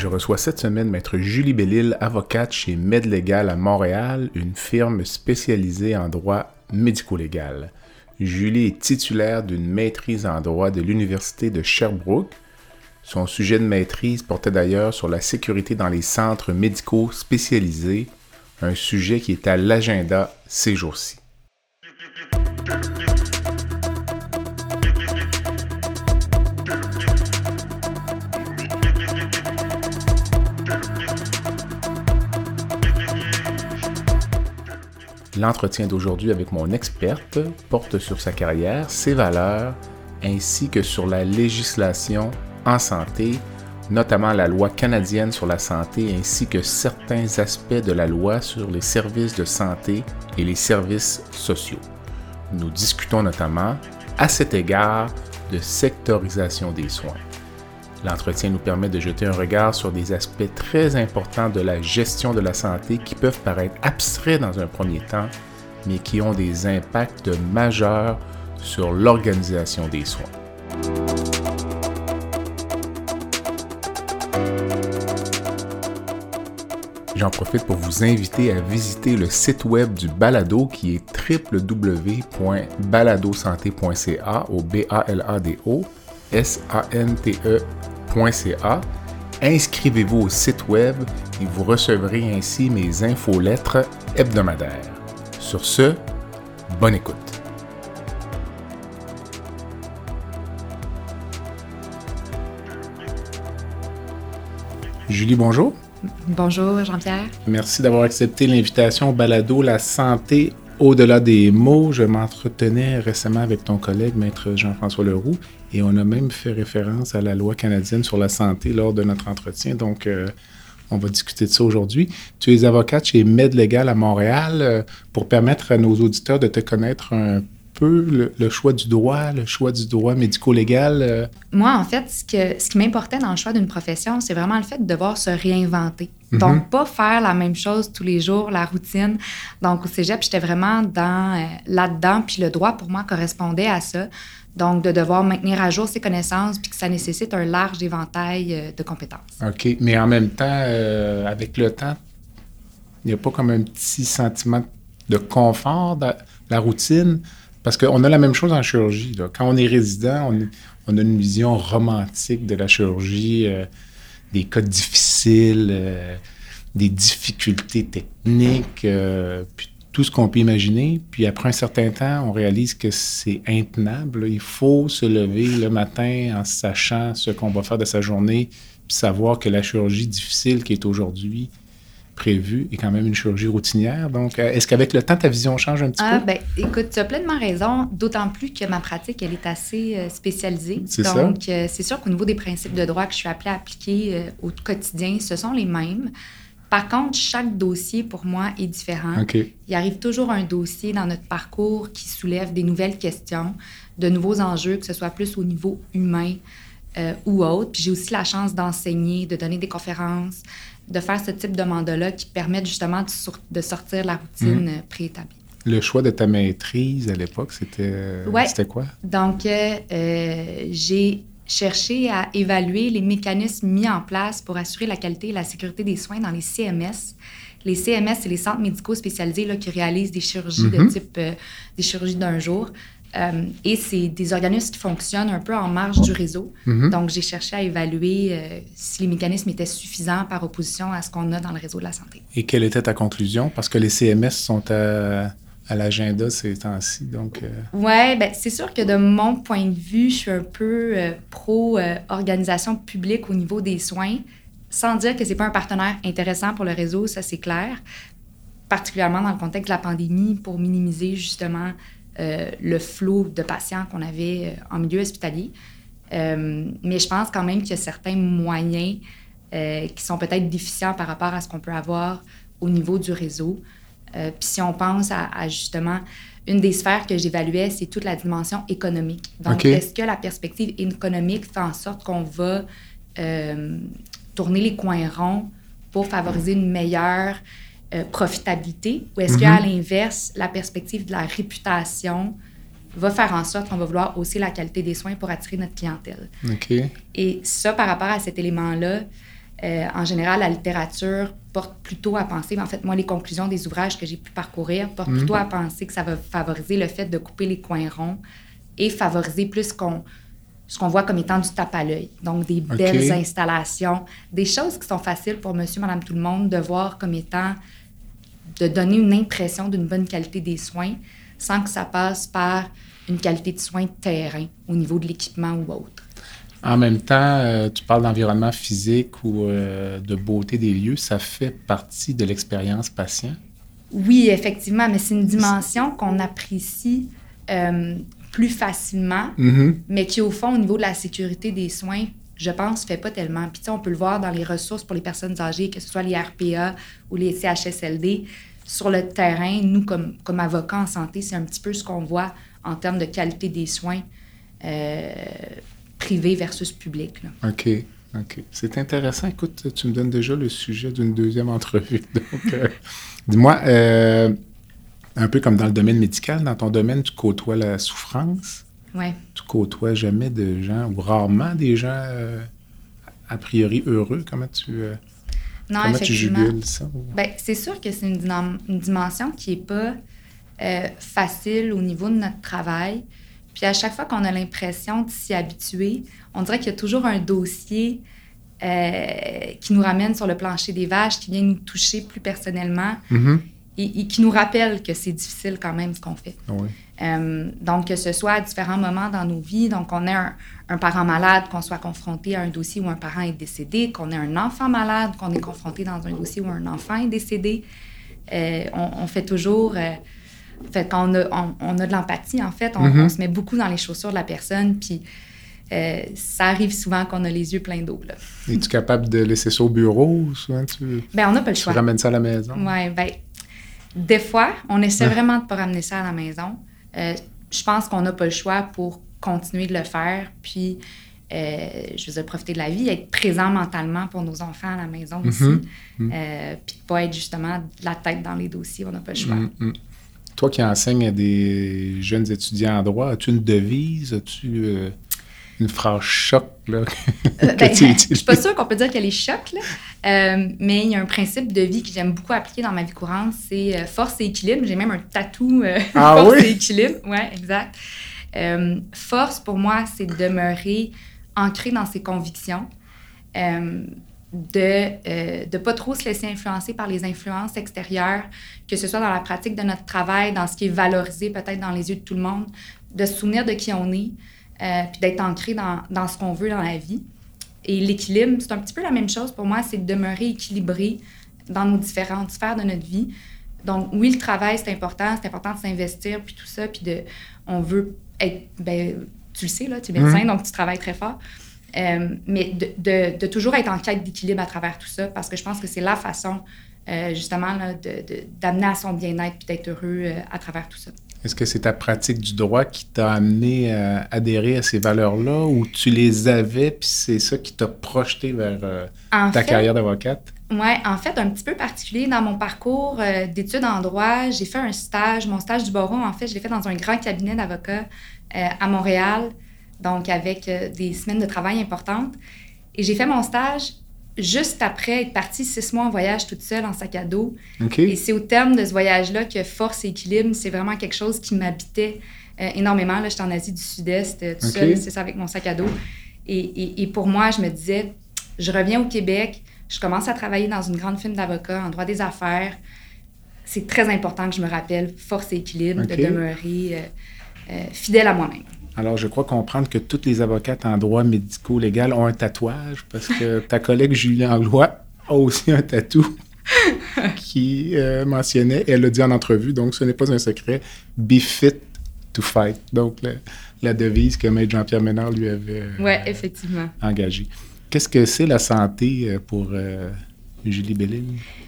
Je reçois cette semaine Maître Julie Bellil, avocate chez MedLégal à Montréal, une firme spécialisée en droit médico-légal. Julie est titulaire d'une maîtrise en droit de l'Université de Sherbrooke. Son sujet de maîtrise portait d'ailleurs sur la sécurité dans les centres médicaux spécialisés, un sujet qui est à l'agenda ces jours-ci. L'entretien d'aujourd'hui avec mon experte porte sur sa carrière, ses valeurs, ainsi que sur la législation en santé, notamment la loi canadienne sur la santé, ainsi que certains aspects de la loi sur les services de santé et les services sociaux. Nous discutons notamment, à cet égard, de sectorisation des soins. L'entretien nous permet de jeter un regard sur des aspects très importants de la gestion de la santé qui peuvent paraître abstraits dans un premier temps, mais qui ont des impacts majeurs sur l'organisation des soins. J'en profite pour vous inviter à visiter le site web du Balado qui est www.baladosanté.ca au B A E Inscrivez-vous au site web et vous recevrez ainsi mes infolettres hebdomadaires. Sur ce, bonne écoute. Julie, bonjour. Bonjour Jean-Pierre. Merci d'avoir accepté l'invitation au balado La santé au-delà des mots, je m'entretenais récemment avec ton collègue, maître Jean-François Leroux, et on a même fait référence à la loi canadienne sur la santé lors de notre entretien. Donc, euh, on va discuter de ça aujourd'hui. Tu es avocate chez MedLégal à Montréal. Euh, pour permettre à nos auditeurs de te connaître un peu, le, choix du droit, le choix du droit médico-légal? Euh? Moi, en fait, ce, ce qui m'importait dans le choix d'une profession, c'est vraiment le fait de devoir se réinventer. Donc, mhm. pas faire la même chose tous les jours, la routine. Donc, au cégep, j'étais vraiment dans, euh, là-dedans, puis le droit, pour moi, correspondait à ça. Donc, de devoir maintenir à jour ses connaissances, puis que ça nécessite un large éventail euh, de compétences. OK. Mais en même temps, euh, avec le temps, il n'y a pas comme un petit sentiment de confort dans la routine? Parce qu'on a la même chose en chirurgie. Quand on est résident, on, a une vision romantique de la chirurgie des cas difficiles, euh, des difficultés techniques, euh, puis tout ce qu'on peut imaginer. Puis après un certain temps, on réalise que c'est intenable. Il faut se lever le matin en sachant ce qu'on va faire de sa journée, puis savoir que la chirurgie difficile qui est aujourd'hui, prévu est quand même une chirurgie routinière. Donc, euh, est-ce qu'avec le temps, ta vision change un petit ah, peu? Ben, écoute, tu as pleinement raison, d'autant plus que ma pratique, elle est assez euh, spécialisée. C'est. Donc, euh, c'est sûr qu'au niveau des principes de droit que je suis appelée à appliquer au quotidien, ce sont les mêmes. Par contre, chaque dossier, pour moi, est différent. Il arrive toujours un dossier dans notre parcours qui soulève des nouvelles questions, de nouveaux enjeux, que ce soit plus au niveau humain ou autre. Puis j'ai aussi la chance d'enseigner, de donner des conférences, de faire ce type de mandat-là qui permettent justement de, sortir la routine mhm. préétablie. Le choix de ta maîtrise à l'époque, c'était quoi? Donc, euh, euh, j'ai cherché à évaluer les mécanismes mis en place pour assurer la qualité et la sécurité des soins dans les CMS. Les CMS, c'est les centres médicaux spécialisés là, qui réalisent des chirurgies de mhm. type euh, des chirurgies d'un jour. Euh, et c'est des organismes qui fonctionnent un peu en marge du réseau. Mhm. Donc, j'ai cherché à évaluer euh, si les mécanismes étaient suffisants par opposition à ce qu'on a dans le réseau de la santé. Et quelle était ta conclusion? Parce que les CMS sont à, l'agenda ces temps-ci. Donc, euh... Oui, ben, c'est sûr que de mon point de vue, je suis un peu euh, pro-organisation publique au niveau des soins, sans dire que ce n'est pas un partenaire intéressant pour le réseau, ça c'est clair, particulièrement dans le contexte de la pandémie, pour minimiser justement euh, le flot de patients qu'on avait euh, en milieu hospitalier. Euh, mais je pense quand même qu'il y a certains moyens euh, qui sont peut-être déficients par rapport à ce qu'on peut avoir au niveau du réseau. Puis si on pense à, justement une des sphères que j'évaluais, c'est toute la dimension économique. Donc, est-ce que la perspective économique fait en sorte qu'on va tourner les coins ronds pour favoriser une meilleure euh, profitabilité ou est-ce qu'à mhm. l'inverse, la perspective de la réputation va faire en sorte qu'on va vouloir hausser la qualité des soins pour attirer notre clientèle? Et ça, par rapport à cet élément-là, euh, en général, la littérature porte plutôt à penser, en fait, moi, les conclusions des ouvrages que j'ai pu parcourir portent mhm. plutôt à penser que ça va favoriser le fait de couper les coins ronds et favoriser plus qu'on ce qu'on voit comme étant du tape à l'œil. Donc, des belles installations, des choses qui sont faciles pour monsieur, madame, tout le monde de voir comme étant de donner une impression d'une bonne qualité des soins sans que ça passe par une qualité de soins de terrain au niveau de l'équipement ou autre. En même temps, euh, tu parles d'environnement physique ou euh, de beauté des lieux, ça fait partie de l'expérience patient? Oui, effectivement, mais c'est une dimension qu'on apprécie euh, plus facilement, mm-hmm. mais qui, au fond, au niveau de la sécurité des soins, je pense, ne fait pas tellement. Puis, on peut le voir dans les ressources pour les personnes âgées, que ce soit les RPA ou les CHSLD. Sur le terrain, nous, comme, comme avocats en santé, c'est un petit peu ce qu'on voit en termes de qualité des soins euh, privés versus publics. OK. OK. C'est intéressant. Écoute, tu me donnes déjà le sujet d'une deuxième entrevue. Donc, euh, dis-moi, euh, un peu comme dans le domaine médical, dans ton domaine, tu côtoies la souffrance? Oui. Tu côtoies jamais de gens, ou rarement des gens a priori heureux? Comment tu, non, comment tu jugules ça? Bien, c'est sûr que c'est une, une, dimension qui n'est pas euh, facile au niveau de notre travail. Puis à chaque fois qu'on a l'impression de s'y habituer, on dirait qu'il y a toujours un dossier qui nous ramène sur le plancher des vaches, qui vient nous toucher plus personnellement. Mm-hmm et, qui nous rappelle que c'est difficile quand même ce qu'on fait. Ah euh, donc, que ce soit à différents moments dans nos vies, donc on ait un, parent malade, qu'on soit confronté à un dossier où un parent est décédé, qu'on ait un enfant malade, qu'on est confronté dans un dossier où un enfant est décédé, euh, on, fait toujours... Euh, fait qu'on a, on, a de l'empathie, en fait. Mm-hmm. On, se met beaucoup dans les chaussures de la personne, puis ça arrive souvent qu'on a les yeux pleins d'eau. Es-tu capable de laisser ça au bureau ou souvent tu, ben, on n'a pas le choix. tu ramènes ça à la maison? Oui, bien, des fois, on essaie vraiment de ne pas ramener ça à la maison. Euh, je pense qu'on n'a pas le choix pour continuer de le faire. Puis, euh, je veux dire, profiter de la vie, être présent mentalement pour nos enfants à la maison aussi. Mm-hmm. Euh, puis de pas être justement la tête dans les dossiers, on n'a pas le choix. Mm-hmm. Toi qui enseignes à des jeunes étudiants en droit, as-tu une devise? As-tu une phrase choc là, que ben, Je suis pas sûre qu'on peut dire qu'elle est choc, là. Euh, mais il y a un principe de vie que j'aime beaucoup appliquer dans ma vie courante, c'est euh, force et équilibre. J'ai même un tatou euh, ah force et équilibre. Oui, exact. Force, pour moi, c'est de demeurer ancré dans ses convictions, de ne pas trop se laisser influencer par les influences extérieures, que ce soit dans la pratique de notre travail, dans ce qui est valorisé peut-être dans les yeux de tout le monde, de se souvenir de qui on est, puis d'être ancré dans, dans ce qu'on veut dans la vie. Et l'équilibre, c'est un petit peu la même chose pour moi, c'est de demeurer équilibré dans nos différentes sphères de notre vie. Donc, oui, le travail, c'est important, c'est important de s'investir, puis tout ça, puis de, on veut être, ben, tu le sais, là, tu es médecin, mhm. donc tu travailles très fort. Euh, mais de, de, toujours être en quête d'équilibre à travers tout ça, parce que je pense que c'est la façon, euh, justement, d'amener à son bien-être puis d'être heureux euh, à travers tout ça. Est-ce que c'est ta pratique du droit qui t'a amené à adhérer à ces valeurs-là ou tu les avais puis c'est ça qui t'a projeté vers ta carrière d'avocate? Oui, en fait, un petit peu particulier dans mon parcours euh, d'études en droit. J'ai fait un stage, mon stage du barreau, en fait, je l'ai fait dans un grand cabinet d'avocats euh, à Montréal, donc avec des semaines de travail importantes. Et j'ai fait mon stage juste après être partie six mois en voyage toute seule en sac à dos. Et c'est au terme de ce voyage-là que force et équilibre, c'est vraiment quelque chose qui m'habitait euh, énormément. Là, j'étais en Asie du Sud-Est, euh, tout seul, c'est ça, avec mon sac à dos. Et, et, pour moi, je me disais, je reviens au Québec, je commence à travailler dans une grande firme d'avocats en droit des affaires. C'est très important que je me rappelle force et équilibre, de demeurer euh, fidèle à moi-même. Alors, je crois comprendre que toutes les avocates en droit médico-légal ont un tatouage parce que ta collègue Julie Anglois a aussi un tatou qui euh, mentionnait, elle l'a dit en entrevue, donc ce n'est pas un secret, be fit to fight. Donc, la, devise que Maître Jean-Pierre Ménard lui avait euh, ouais, effectivement. engagée. Qu'est-ce que c'est la santé pour Julie Bellil?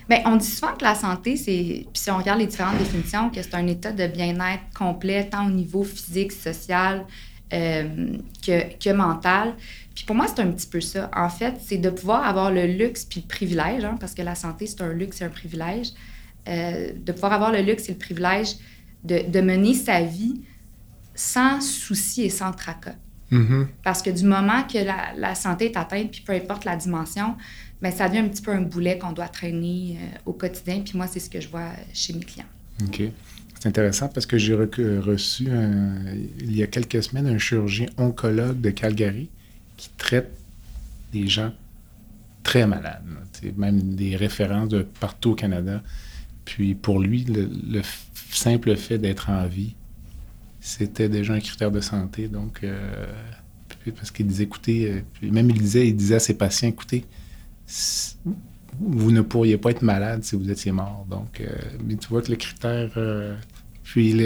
Bien, on dit souvent que la santé, c'est, puis si on regarde les différentes définitions, que c'est un état de bien-être complet, tant au niveau physique, social euh, que, que, mental. Puis pour moi, c'est un petit peu ça. En fait, c'est de pouvoir avoir le luxe puis le privilège, hein, parce que la santé, c'est un luxe et un privilège, euh, de pouvoir avoir le luxe et le privilège de, de mener sa vie sans souci et sans tracas. Mm-hmm. Parce que du moment que la, la, santé est atteinte, puis peu importe la dimension, bien, ça devient un petit peu un boulet qu'on doit traîner euh, au quotidien. Puis moi, c'est ce que je vois chez mes clients. OK. C'est intéressant parce que j'ai reçu il y a quelques semaines un chirurgien oncologue de Calgary qui traite des gens très malades, même des références de partout au Canada. Puis pour lui, le, simple fait d'être en vie, c'était déjà un critère de santé. Donc, euh, parce qu'il disait, écoutez, euh, même il disait, il disait à ses patients, écoutez, vous ne pourriez pas être malade si vous étiez mort. Donc, euh, mais tu vois que le critère. Puis,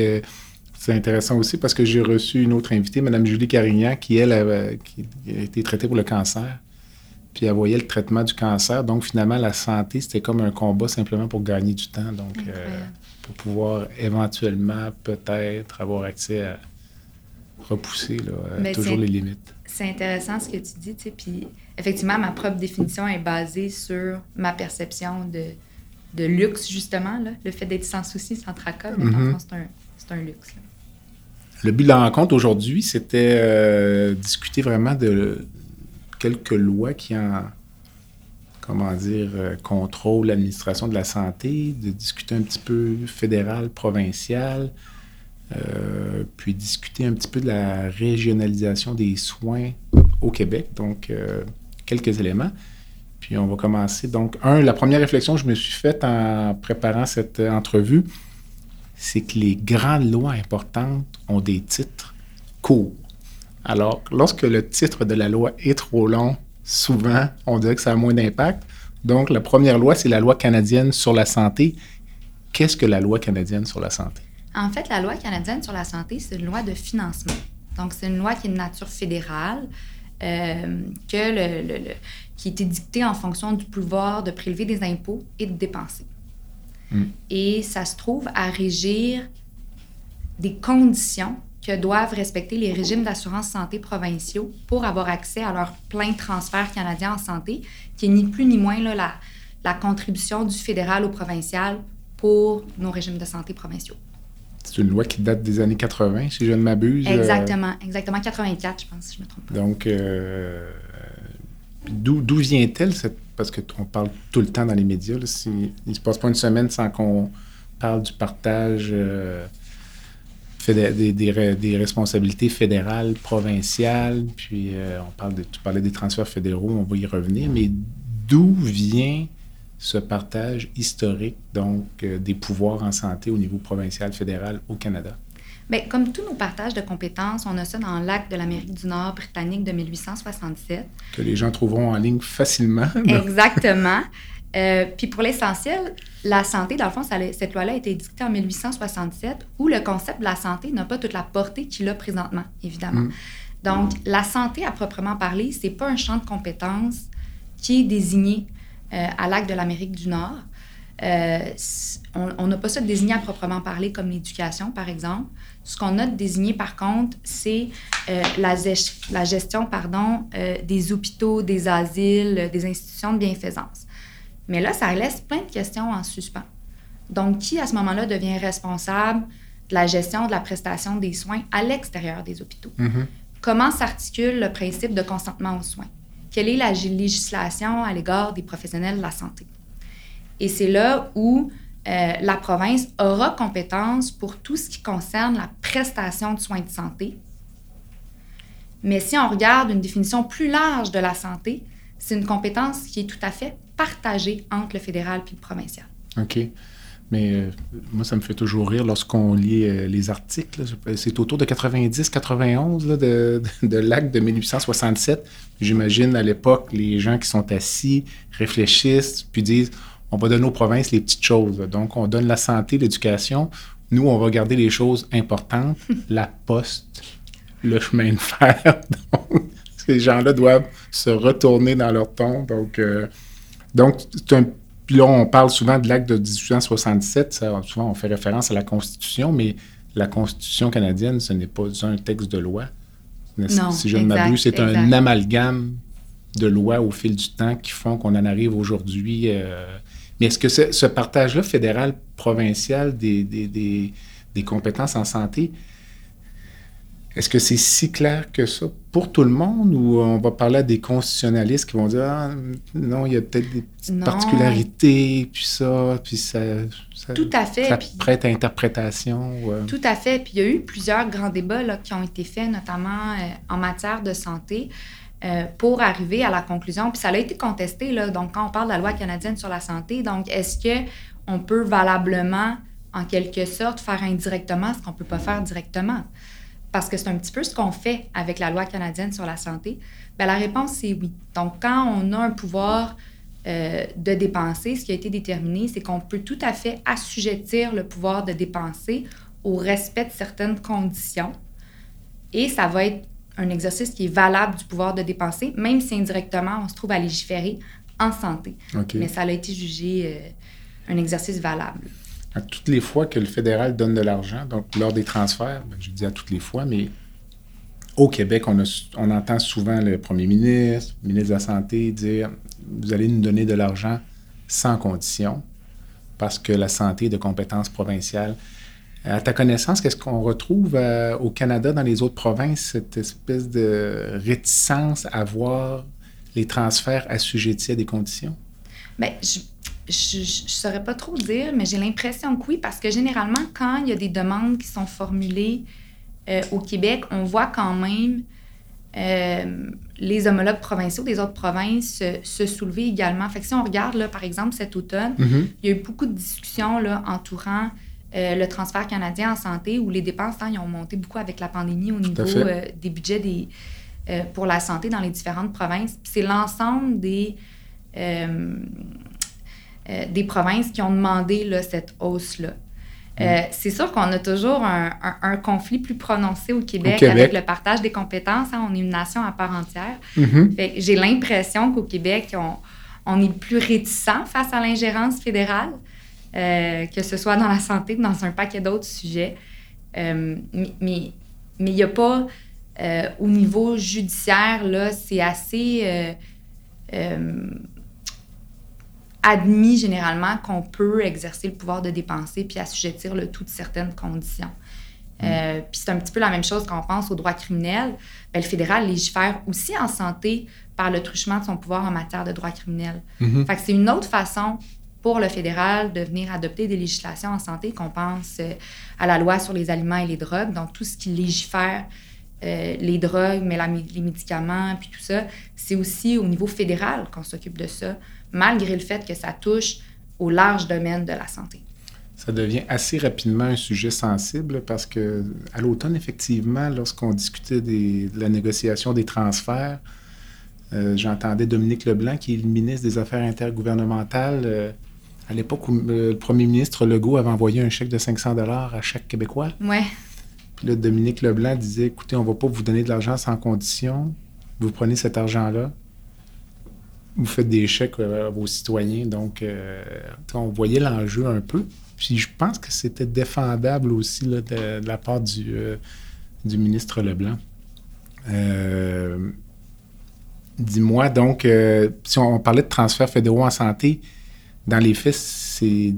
c'est intéressant aussi parce que j'ai reçu une autre invitée, Mme Julie Carignan, qui, elle, a, été traitée pour le cancer. Puis, elle voyait le traitement du cancer. Donc, finalement, la santé, c'était comme un combat simplement pour gagner du temps. Donc, pour pouvoir éventuellement, peut-être, avoir accès à repousser là, toujours les limites. C'est intéressant ce que tu dis, tu sais. Puis, effectivement, ma propre définition est basée sur ma perception de, de luxe, justement, là. le fait d'être sans souci, sans tracas, mais mm c'est un, luxe. Le but de la rencontre aujourd'hui, c'était euh, discuter vraiment de quelques lois qui en, comment dire, euh, contrôlent l'administration de la santé, de discuter un petit peu fédéral, provincial, euh, puis discuter un petit peu de la régionalisation des soins au Québec. Donc, quelques éléments. Puis on va commencer. Donc, un, la première réflexion que je me suis faite en préparant cette entrevue, c'est que les grandes lois importantes ont des titres courts. Alors, lorsque le titre de la loi est trop long, souvent, on dirait que ça a moins d'impact. Donc, la première loi, c'est la loi canadienne sur la santé. Qu'est-ce que la loi canadienne sur la santé? En fait, la loi canadienne sur la santé, c'est une loi de financement. Donc, c'est une loi qui est de nature fédérale. Euh, que le, qui était dicté en fonction du pouvoir de prélever des impôts et de dépenser. Mm. Et ça se trouve à régir des conditions que doivent respecter les régimes d'assurance santé provinciaux pour avoir accès à leur plein transfert canadien en santé, qui est ni plus ni moins là, la, la contribution du fédéral au provincial pour nos régimes de santé provinciaux. C'est une loi qui date des années 80, si je ne m'abuse. Euh. Exactement, exactement. 84, je pense, si je me trompe pas. Donc, euh, d'où vient-elle cette... Parce qu'on parle tout le temps dans les médias. il ne se passe pas une semaine sans qu'on parle du partage euh, des, des, responsabilités fédérales, provinciales, puis on parle de, tu parlais des transferts fédéraux, on va y revenir, mais d'où vient ce partage historique donc euh, des pouvoirs en santé au niveau provincial, fédéral au Canada? Bien, comme tous nos partages de compétences, on a ça dans l'acte de l'Amérique du Nord britannique de 1867. Que les gens trouveront en ligne facilement. Exactement. Euh, puis pour l'essentiel, la santé, dans le fond, cette loi-là a été dictée en 1867, où le concept de la santé n'a pas toute la portée qu'il a présentement, évidemment. Mm. Donc, la santé à proprement parler, c'est pas un champ de compétences qui est désigné euh, à l'acte de l'Amérique du Nord. Euh, on n'a pas ça désigné à proprement parler comme l'éducation, par exemple. Ce qu'on a désigné, par contre, c'est euh, la, la, gestion pardon, des hôpitaux, des asiles, des institutions de bienfaisance. Mais là, ça laisse plein de questions en suspens. Donc, qui, à ce moment-là, devient responsable de la gestion de la prestation des soins à l'extérieur des hôpitaux? Mm-hmm. Comment s'articule le principe de consentement aux soins? quelle est la législation à l'égard des professionnels de la santé? Et c'est là où euh, la province aura compétence pour tout ce qui concerne la prestation de soins de santé. Mais si on regarde une définition plus large de la santé, c'est une compétence qui est tout à fait partagée entre le fédéral et le provincial. OK. Mais euh, moi, ça me fait toujours rire lorsqu'on lit euh, les articles. C'est autour de 90-91 de, de, l'acte de 1867. J'imagine à l'époque, les gens qui sont assis réfléchissent, puis disent on va donner aux provinces les petites choses. Donc, on donne la santé, l'éducation. Nous, on va garder les choses importantes, la poste, le chemin de fer. Ces gens-là doivent se retourner dans leur ton. Donc, euh, donc puis là, on parle souvent de l'acte de 1867. souvent, on fait référence à la Constitution, mais la Constitution canadienne, ce n'est pas un texte de loi. Non, si je ne m'abuse, c'est un amalgame de lois au fil du temps qui font qu'on en arrive aujourd'hui. Euh, mais est-ce que ce, partage-là fédéral-provincial des, des, compétences en santé, est-ce que c'est si clair que ça pour tout le monde ou on va parler à des constitutionnalistes qui vont dire ah, non, il y a peut-être des petites particularités, puis ça, puis ça, tout à fait, ça prête à interprétation? Euh? Tout à fait. Puis il y a eu plusieurs grands débats là, qui ont été faits, notamment euh, en matière de santé. Euh, pour arriver à la conclusion. Puis ça a été contesté, là, donc quand on parle de la loi canadienne sur la santé, donc est-ce qu'on peut valablement, en quelque sorte, faire indirectement ce qu'on ne peut pas faire directement? Parce que c'est un petit peu ce qu'on fait avec la loi canadienne sur la santé? Bien, la réponse, c'est oui. Donc, quand on a un pouvoir euh, de dépenser, ce qui a été déterminé, c'est qu'on peut tout à fait assujettir le pouvoir de dépenser au respect de certaines conditions. Et ça va être un exercice qui est valable du pouvoir de dépenser, même si indirectement, on se trouve à légiférer en santé. Mais ça a été jugé euh, un exercice valable. À toutes les fois que le fédéral donne de l'argent, donc lors des transferts, ben, je dis à toutes les fois, mais au Québec, on, entend souvent le premier ministre, le ministre de la Santé dire Vous allez nous donner de l'argent sans condition, parce que la santé est de compétence provinciale. À ta connaissance, qu'est-ce qu'on retrouve euh, au Canada, dans les autres provinces, cette espèce de réticence à voir les transferts assujettis à des conditions? Bien, je ne saurais pas trop dire, mais j'ai l'impression que oui, parce que généralement, quand il y a des demandes qui sont formulées euh, au Québec, on voit quand même euh, les homologues provinciaux des autres provinces se soulever également. Fait que si on regarde, là, par exemple, cet automne, mm-hmm. il y a eu beaucoup de discussions là, entourant euh, le transfert canadien en santé, où les dépenses hein, ont monté beaucoup avec la pandémie au niveau des budgets des, pour la santé dans les différentes provinces. C'est l'ensemble des, des provinces qui ont demandé là, cette hausse-là. Mm. c'est sûr qu'on a toujours un, un, conflit plus prononcé au Québec, avec le partage des compétences. Hein. on est une nation à part entière. Mm-hmm. J'ai l'impression qu'au Québec, on, on, est plus réticent face à l'ingérence fédérale. Euh, que ce soit dans la santé ou dans un paquet d'autres sujets. Euh, mais il n'y a pas, euh, au niveau judiciaire, là, c'est assez admis généralement qu'on peut exercer le pouvoir de dépenser puis assujettir le tout de certaines conditions. Mm. puis c'est un petit peu la même chose quand on pense au droit criminel. Ben, le fédéral légifère aussi en santé par le truchement de son pouvoir en matière de droit criminel. Fait que c'est une autre façon pour le fédéral de venir adopter des législations en santé, qu'on pense euh, à la loi sur les aliments et les drogues, donc tout ce qui légifère euh, les drogues, mais les médicaments, puis tout ça, c'est aussi au niveau fédéral qu'on s'occupe de ça, malgré le fait que ça touche au large domaine de la santé. Ça devient assez rapidement un sujet sensible parce que à l'automne, effectivement, lorsqu'on discutait de la négociation des transferts, euh, j'entendais Dominique Leblanc, qui est le ministre des Affaires intergouvernementales, à l'époque où euh, le premier ministre Legault avait envoyé un chèque de 500 dollars à chaque Québécois. Ouais. Puis là, Dominique Leblanc disait, écoutez, on ne va pas vous donner de l'argent sans condition. Vous prenez cet argent-là, vous faites des chèques à vos citoyens. Donc, euh, on voyait l'enjeu un peu. Puis je pense que c'était défendable aussi de, la part du, euh, ministre Leblanc. Dis-moi, donc, si on, parlait de transferts fédéraux en santé, dans les faits, c'est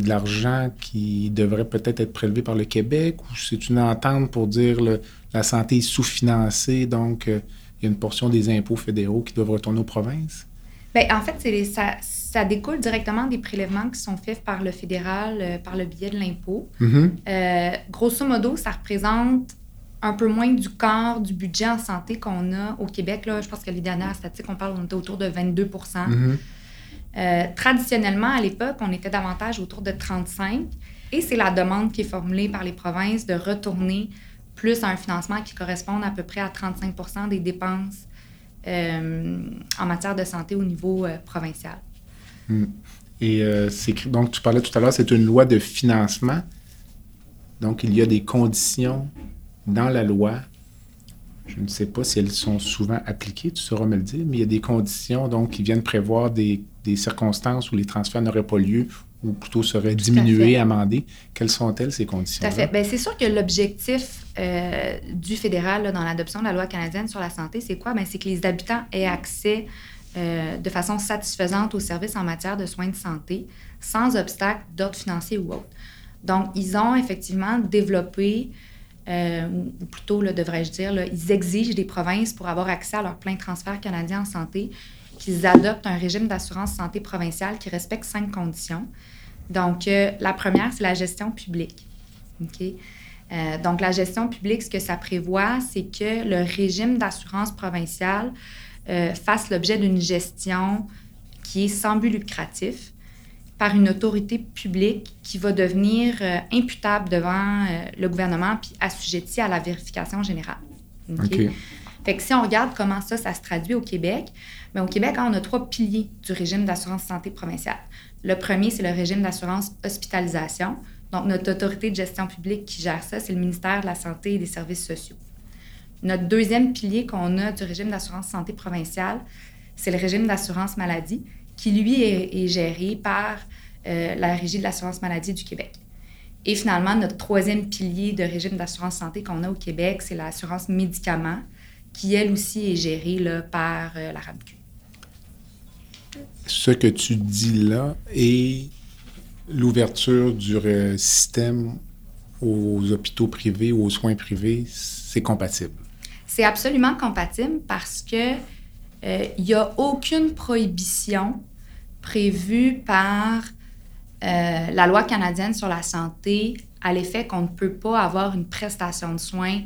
de l'argent qui devrait peut-être être prélevé par le Québec ou c'est une entente pour dire que la santé est sous-financée, donc euh, il y a une portion des impôts fédéraux qui doivent retourner aux provinces? Bien, en fait, ça, ça, découle directement des prélèvements qui sont faits par le fédéral euh, par le biais de l'impôt. Mm-hmm. Euh, grosso modo, ça représente un peu moins du quart du budget en santé qu'on a au Québec. Là, je pense que les dernières statistiques, on parle, on était autour de 22% euh, traditionnellement, à l'époque, on était davantage autour de 35% et c'est la demande qui est formulée par les provinces de retourner plus à un financement qui corresponde à peu près à 35% des dépenses euh, en matière de santé au niveau euh, provincial. Hmm. Et donc, tu parlais tout à l'heure, c'est une loi de financement. Donc, il y a des conditions dans la loi je ne sais pas si elles sont souvent appliquées, tu sauras me le dire, mais il y a des conditions donc, qui viennent prévoir des, des circonstances où les transferts n'auraient pas lieu ou plutôt seraient diminués, amendés. Quelles sont-elles, ces conditions-là? Tout à fait. Bien, c'est sûr que l'objectif euh, du fédéral dans l'adoption de la loi canadienne sur la santé, c'est quoi? Bien, c'est que les habitants aient accès euh, de façon satisfaisante aux services en matière de soins de santé, sans obstacle d'ordre financier ou autre. Donc, ils ont effectivement développé euh, ou plutôt, devrais-je dire, ils exigent des provinces pour avoir accès à leur plein transfert canadien en santé qu'ils adoptent un régime d'assurance santé provinciale qui respecte cinq conditions. Donc, euh, la première, c'est la gestion publique. Euh, donc, la gestion publique, ce que ça prévoit, c'est que le régime d'assurance provinciale fasse l'objet d'une gestion qui est sans but lucratif par une autorité publique qui va devenir euh, imputable devant euh, le gouvernement puis assujetti à la vérification générale. Fait que si on regarde comment ça, ça se traduit au Québec, bien, au Québec, on a trois piliers du régime d'assurance santé provinciale. Le premier, c'est le régime d'assurance hospitalisation. Donc, notre autorité de gestion publique qui gère ça, c'est le ministère de la Santé et des Services sociaux. Notre deuxième pilier qu'on a du régime d'assurance santé provinciale, c'est le régime d'assurance maladie qui, lui, est, géré par euh, la Régie de l'assurance maladie du Québec. Et finalement, notre troisième pilier de régime d'assurance santé qu'on a au Québec, c'est l'assurance médicaments, qui, elle aussi, est gérée par euh, la RAMQ. Ce que tu dis là est l'ouverture du système aux hôpitaux privés ou aux soins privés, c'est compatible? C'est absolument compatible parce que euh, il n'y a aucune prohibition prévue par euh, la loi canadienne sur la santé à l'effet qu'on ne peut pas avoir une prestation de soins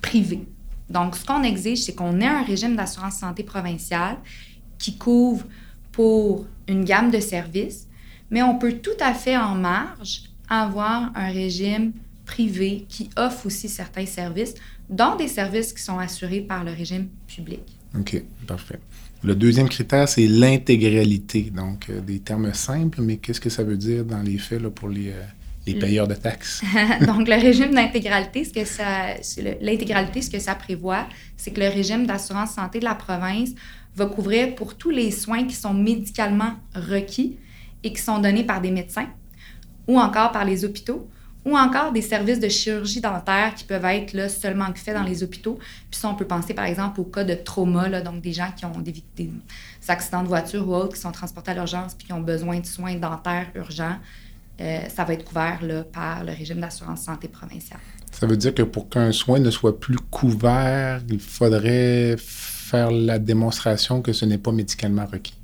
privée. Donc, ce qu'on exige, c'est qu'on ait un régime d'assurance santé provinciale qui couvre pour une gamme de services, mais on peut tout à fait en marge avoir un régime privé qui offre aussi certains services, dont des services qui sont assurés par le régime public. OK, parfait. Le deuxième critère, c'est l'intégralité. Donc, euh, des termes simples, mais qu'est-ce que ça veut dire dans les faits là, pour les, euh, les mm. payeurs de taxes? Donc, le régime d'intégralité, ce que ça, l'intégralité, ce que ça prévoit, c'est que le régime d'assurance santé de la province va couvrir pour tous les soins qui sont médicalement requis et qui sont donnés par des médecins ou encore par les hôpitaux ou encore des services de chirurgie dentaire qui peuvent être là, seulement faits dans les hôpitaux. Puis ça, on peut penser par exemple au cas de trauma, là, donc des gens qui ont des, des, accidents de voiture ou autres, qui sont transportés à l'urgence puis qui ont besoin de soins dentaires urgents. Euh, ça va être couvert là, par le régime d'assurance santé provinciale. Ça veut dire que pour qu'un soin ne soit plus couvert, il faudrait faire la démonstration que ce n'est pas médicalement requis.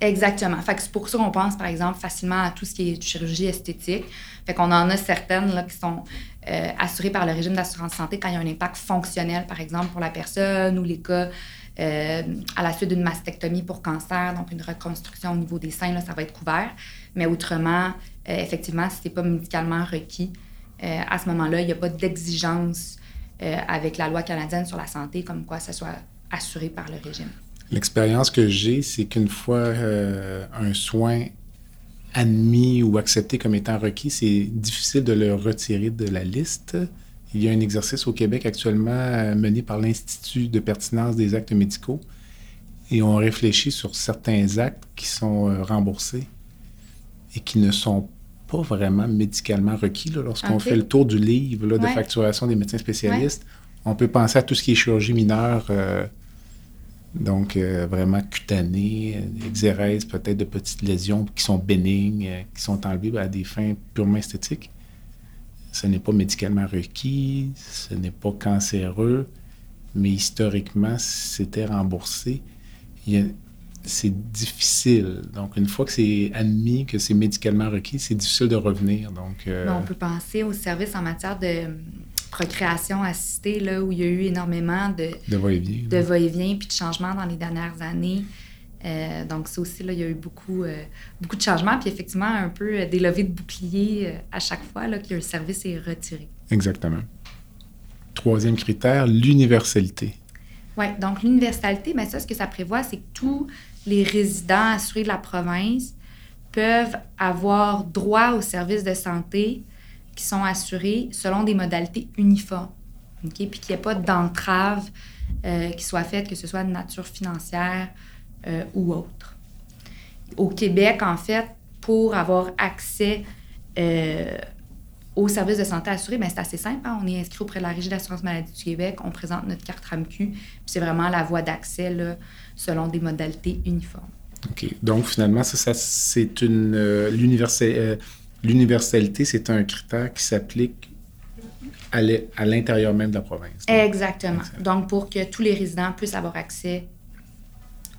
Exactement. Fait que c'est pour ça qu'on pense, par exemple, facilement à tout ce qui est chirurgie esthétique. Fait qu'on en a certaines là, qui sont euh, assurées par le régime d'assurance santé quand il y a un impact fonctionnel, par exemple, pour la personne ou les cas euh, à la suite d'une mastectomie pour cancer, donc une reconstruction au niveau des seins, là, ça va être couvert. Mais autrement, euh, effectivement, si ce n'est pas médicalement requis, à ce moment-là, il n'y a pas d'exigence avec la loi canadienne sur la santé comme quoi ça soit assuré par le régime. L'expérience que j'ai, c'est qu'une fois euh, un soin admis ou accepté comme étant requis, c'est difficile de le retirer de la liste. Il y a un exercice au Québec actuellement euh, mené par l'Institut de pertinence des actes médicaux et on réfléchit sur certains actes qui sont euh, remboursés et qui ne sont pas vraiment médicalement requis. Lorsqu'on fait le tour du livre de facturation des médecins spécialistes, on peut penser à tout ce qui est chirurgie mineure. Donc, euh, vraiment cutané, exérèse, peut-être de petites lésions qui sont bénignes, euh, qui sont enlevées à des fins purement esthétiques. Ce n'est pas médicalement requis, ce n'est pas cancéreux, mais historiquement, c'était remboursé. C'est difficile. Donc, une fois que c'est admis que c'est médicalement requis, c'est difficile de revenir. Donc, euh, on peut penser aux services en matière de procréation assistée, là, où il y a eu énormément de, de va-et-vient, de va-et-vient puis de changements dans les dernières années. Euh, donc, ça aussi, là, il y a eu beaucoup, euh, beaucoup de changements, puis effectivement, un peu euh, des levées de boucliers à chaque fois là, que service est retiré. Exactement. Troisième critère, l'universalité. Oui, donc l'universalité, mais ben, ça, ce que ça prévoit, c'est que tous les résidents assurés de la province peuvent avoir droit aux services de santé qui sont assurés selon des modalités uniformes. Puis qu'il n'y ait pas d'entrave qui soit faite, que ce soit de nature financière ou autre. Au Québec, en fait, pour avoir accès au service de santé assuré, ben, c'est assez simple. Hein. On est inscrit auprès de la Régie d'assurance maladie du Québec, on présente notre carte RAMQ, puis c'est vraiment la voie d'accès selon des modalités uniformes. OK. Donc, finalement, ça, c'est une. Euh, euh, l'universalité, c'est un critère qui s'applique à l'intérieur même de la province. Exactement. Donc, pour que tous les résidents puissent avoir accès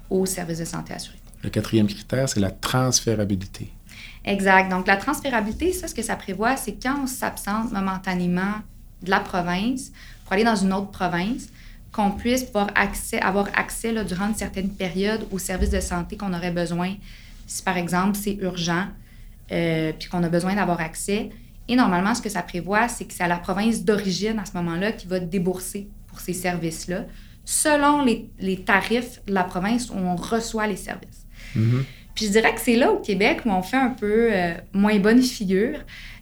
au service de santé assuré. Le quatrième critère, c'est la transférabilité. Exact. Donc, la transférabilité, ça, ce que ça prévoit, c'est quand on s'absente momentanément de la province pour aller dans une autre province, qu'on puisse pouvoir accès, avoir accès là, durant une certaine période aux services de santé qu'on aurait besoin, si par exemple c'est urgent, euh, puis qu'on a besoin d'avoir accès. Et normalement, ce que ça prévoit, c'est que c'est à la province d'origine à ce moment-là qui va débourser pour ces services-là, selon les, les, tarifs de la province où on reçoit les services. Mm-hmm. Puis je dirais que c'est là au Québec où on fait un peu euh, moins bonne figure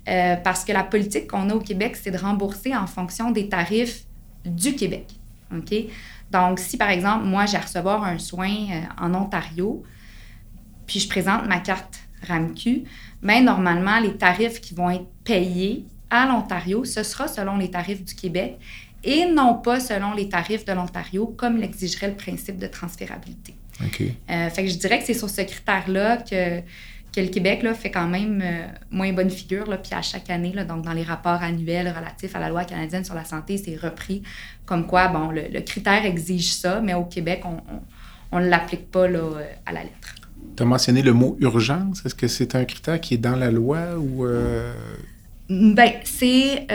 euh, parce que la politique qu'on a au Québec, c'est de rembourser en fonction des tarifs du Québec. OK? Donc, si par exemple, moi, j'ai à recevoir un soin euh, en Ontario, puis je présente ma carte RAMQ, bien normalement, les tarifs qui vont être payés à l'Ontario, ce sera selon les tarifs du Québec et non pas selon les tarifs de l'Ontario, comme l'exigerait le principe de transférabilité. Euh, fait que je dirais que c'est sur ce critère-là que, que le Québec là, fait quand même euh, moins bonne figure. Là, puis à chaque année, là, donc dans les rapports annuels relatifs à la loi canadienne sur la santé, c'est repris comme quoi, bon, le, critère exige ça, mais au Québec, on ne l'applique pas là, à la lettre. Tu as mentionné le mot urgence. Est-ce que c'est un critère qui est dans la loi ou... Euh... Ben, c'est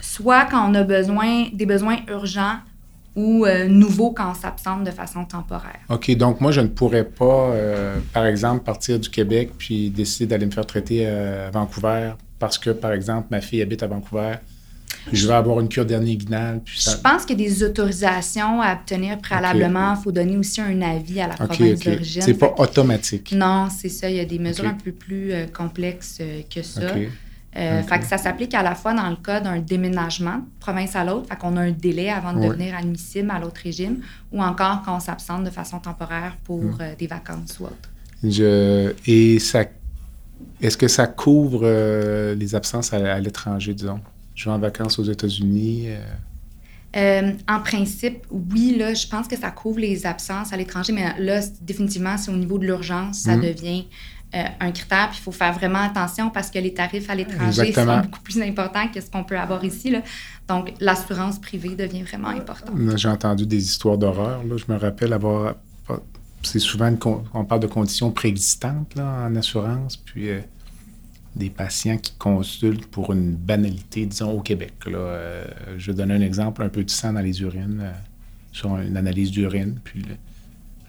soit quand on a besoin des besoins urgents ou euh, nouveau quand on s'absente de façon temporaire. OK, donc moi, je ne pourrais pas, euh, par exemple, partir du Québec puis décider d'aller me faire traiter à Vancouver parce que, par exemple, ma fille habite à Vancouver. Je vais avoir une cure dernier guinale. Je pense qu'il y a des autorisations à obtenir préalablement. Il faut donner aussi un avis à la province d'origine. C'est pas automatique. Non, c'est ça. Il y a des mesures un peu plus euh, complexes que ça. Euh, fait que ça s'applique à la fois dans le cas d'un déménagement de province à l'autre, fait qu'on a un délai avant de devenir admissible à l'autre régime, ou encore quand on s'absente de façon temporaire pour hmm. euh, des vacances ou autre. Je, et ça, est-ce que ça couvre euh, les absences à, l'étranger, disons? Je vais en vacances aux États-Unis. en principe, oui, là, je pense que ça couvre les absences à l'étranger, mais là, définitivement, c'est au niveau de l'urgence, ça hmm. devient euh, un critère, puis il faut faire vraiment attention parce que les tarifs à l'étranger sont beaucoup plus importants que ce qu'on peut avoir ici. Là. Donc, l'assurance privée devient vraiment importante. J'ai entendu des histoires d'horreur. Je me rappelle avoir. C'est souvent, on parle de conditions préexistantes là, en assurance, puis euh, des patients qui consultent pour une banalité, disons, au Québec. Là. Euh, je vais donner un exemple un peu de sang dans les urines, sur une analyse d'urine, puis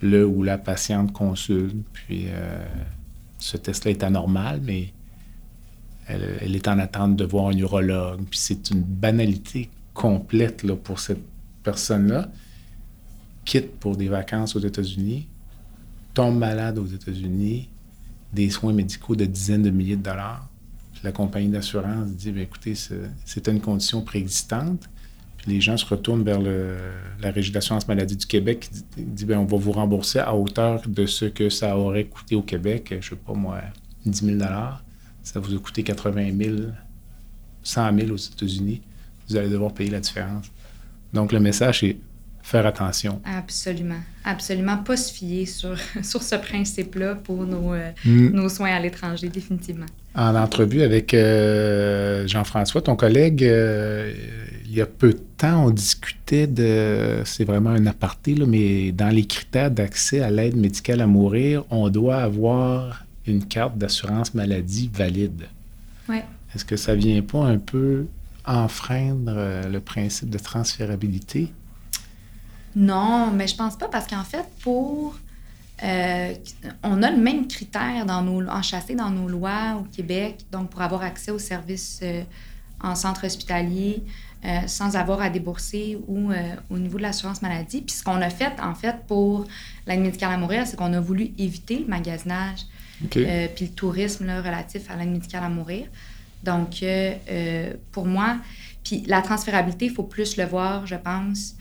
le, ou la patiente consulte, puis ce test-là est anormal, mais elle, est en attente de voir un urologue. Puis c'est une banalité complète là, pour cette personne-là. Quitte pour des vacances aux États-Unis, tombe malade aux États-Unis, des soins médicaux de dizaines de milliers de dollars. la compagnie d'assurance dit bien, écoutez, c'est une condition préexistante. Puis les gens se retournent vers la Régie d'assurance maladie du Québec qui dit, bien, on va vous rembourser à hauteur de ce que ça aurait coûté au Québec, je ne sais pas moi, 10 000 Ça vous a coûté 80 000, 100 000 aux États-Unis. Vous allez devoir payer la différence. Donc le message est faire attention. Absolument. Absolument. Pas se fier sur, sur ce principe-là pour nos, euh, mm. nos soins à l'étranger, définitivement. En entrevue avec euh, Jean-François, ton collègue, euh, il y a peu de temps, on discutait de, c'est vraiment un aparté, là, mais dans les critères d'accès à l'aide médicale à mourir, on doit avoir une carte d'assurance maladie valide. Oui. Est-ce que ça vient pas un peu enfreindre le principe de transférabilité? Non, mais je pense pas parce qu'en fait, pour. Euh, on a le même critère dans nos, enchâssé dans nos lois au Québec, donc pour avoir accès aux services euh, en centre hospitalier euh, sans avoir à débourser ou au niveau de l'assurance maladie. Puis ce qu'on a fait, en fait, pour l'aide médicale à mourir, c'est qu'on a voulu éviter le magasinage puis le tourisme relatif à l'aide médicale à mourir. Donc, pour moi, Puis la transférabilité, il faut plus le voir, je pense,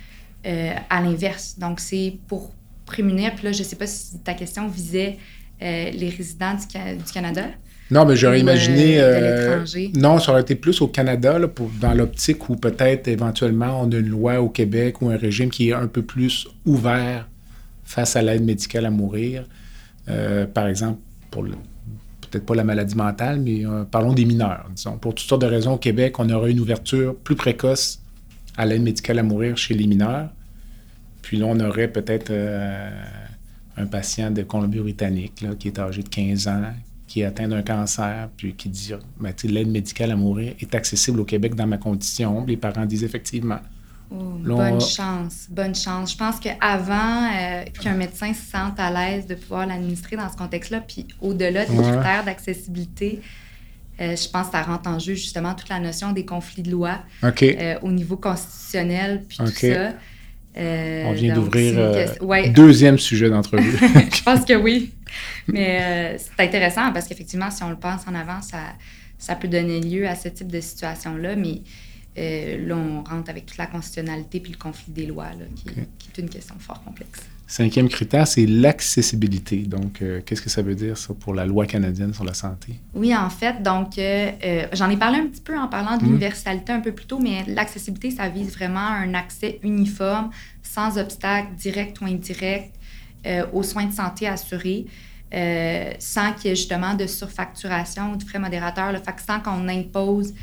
euh, à l'inverse. Donc, c'est pour prémunir. Puis là, je ne sais pas si ta question visait euh, les résidents du, Canada. Non, mais j'aurais imaginé. Euh, non, ça aurait été plus au Canada, pour, dans l'optique où peut-être éventuellement on a une loi au Québec ou un régime qui est un peu plus ouvert face à l'aide médicale à mourir. par exemple, pour peut-être pas la maladie mentale, mais parlons des mineurs. Disons. Pour toutes sortes de raisons, au Québec, on aurait une ouverture plus précoce à l'aide médicale à mourir chez les mineurs. Puis là, on aurait peut-être euh, un patient de Colombie-Britannique qui est âgé de 15 ans, qui est atteint d'un cancer, puis qui dit ben, l'aide médicale à mourir est accessible au Québec dans ma condition. Les parents disent effectivement. Oh, bonne chance, bonne chance. Je pense qu'avant euh, qu'un médecin se sente à l'aise de pouvoir l'administrer dans ce contexte-là, puis au-delà des critères d'accessibilité, euh, je pense que ça rentre en jeu justement toute la notion des conflits de loi au niveau constitutionnel, puis tout ça. Euh, On vient d'ouvrir euh, deuxième sujet d'entrevue. je pense que oui. Mais euh, c'est intéressant parce qu'effectivement, si on le pense en avant, ça, ça peut donner lieu à ce type de situation-là. Mais là, on rentre avec toute la constitutionnalité puis le conflit des lois, qui, est une question fort complexe. Cinquième critère, c'est l'accessibilité. Donc, euh, qu'est-ce que ça veut dire, ça, pour la loi canadienne sur la santé? Oui, en fait, donc, euh, euh, j'en ai parlé un petit peu en parlant de l'universalité un peu plus tôt, mais l'accessibilité, ça vise vraiment un accès uniforme, sans obstacle direct ou indirect aux soins de santé assurés. sans qu'il y ait justement de surfacturation ou de frais modérateurs, le fait sans qu'on impose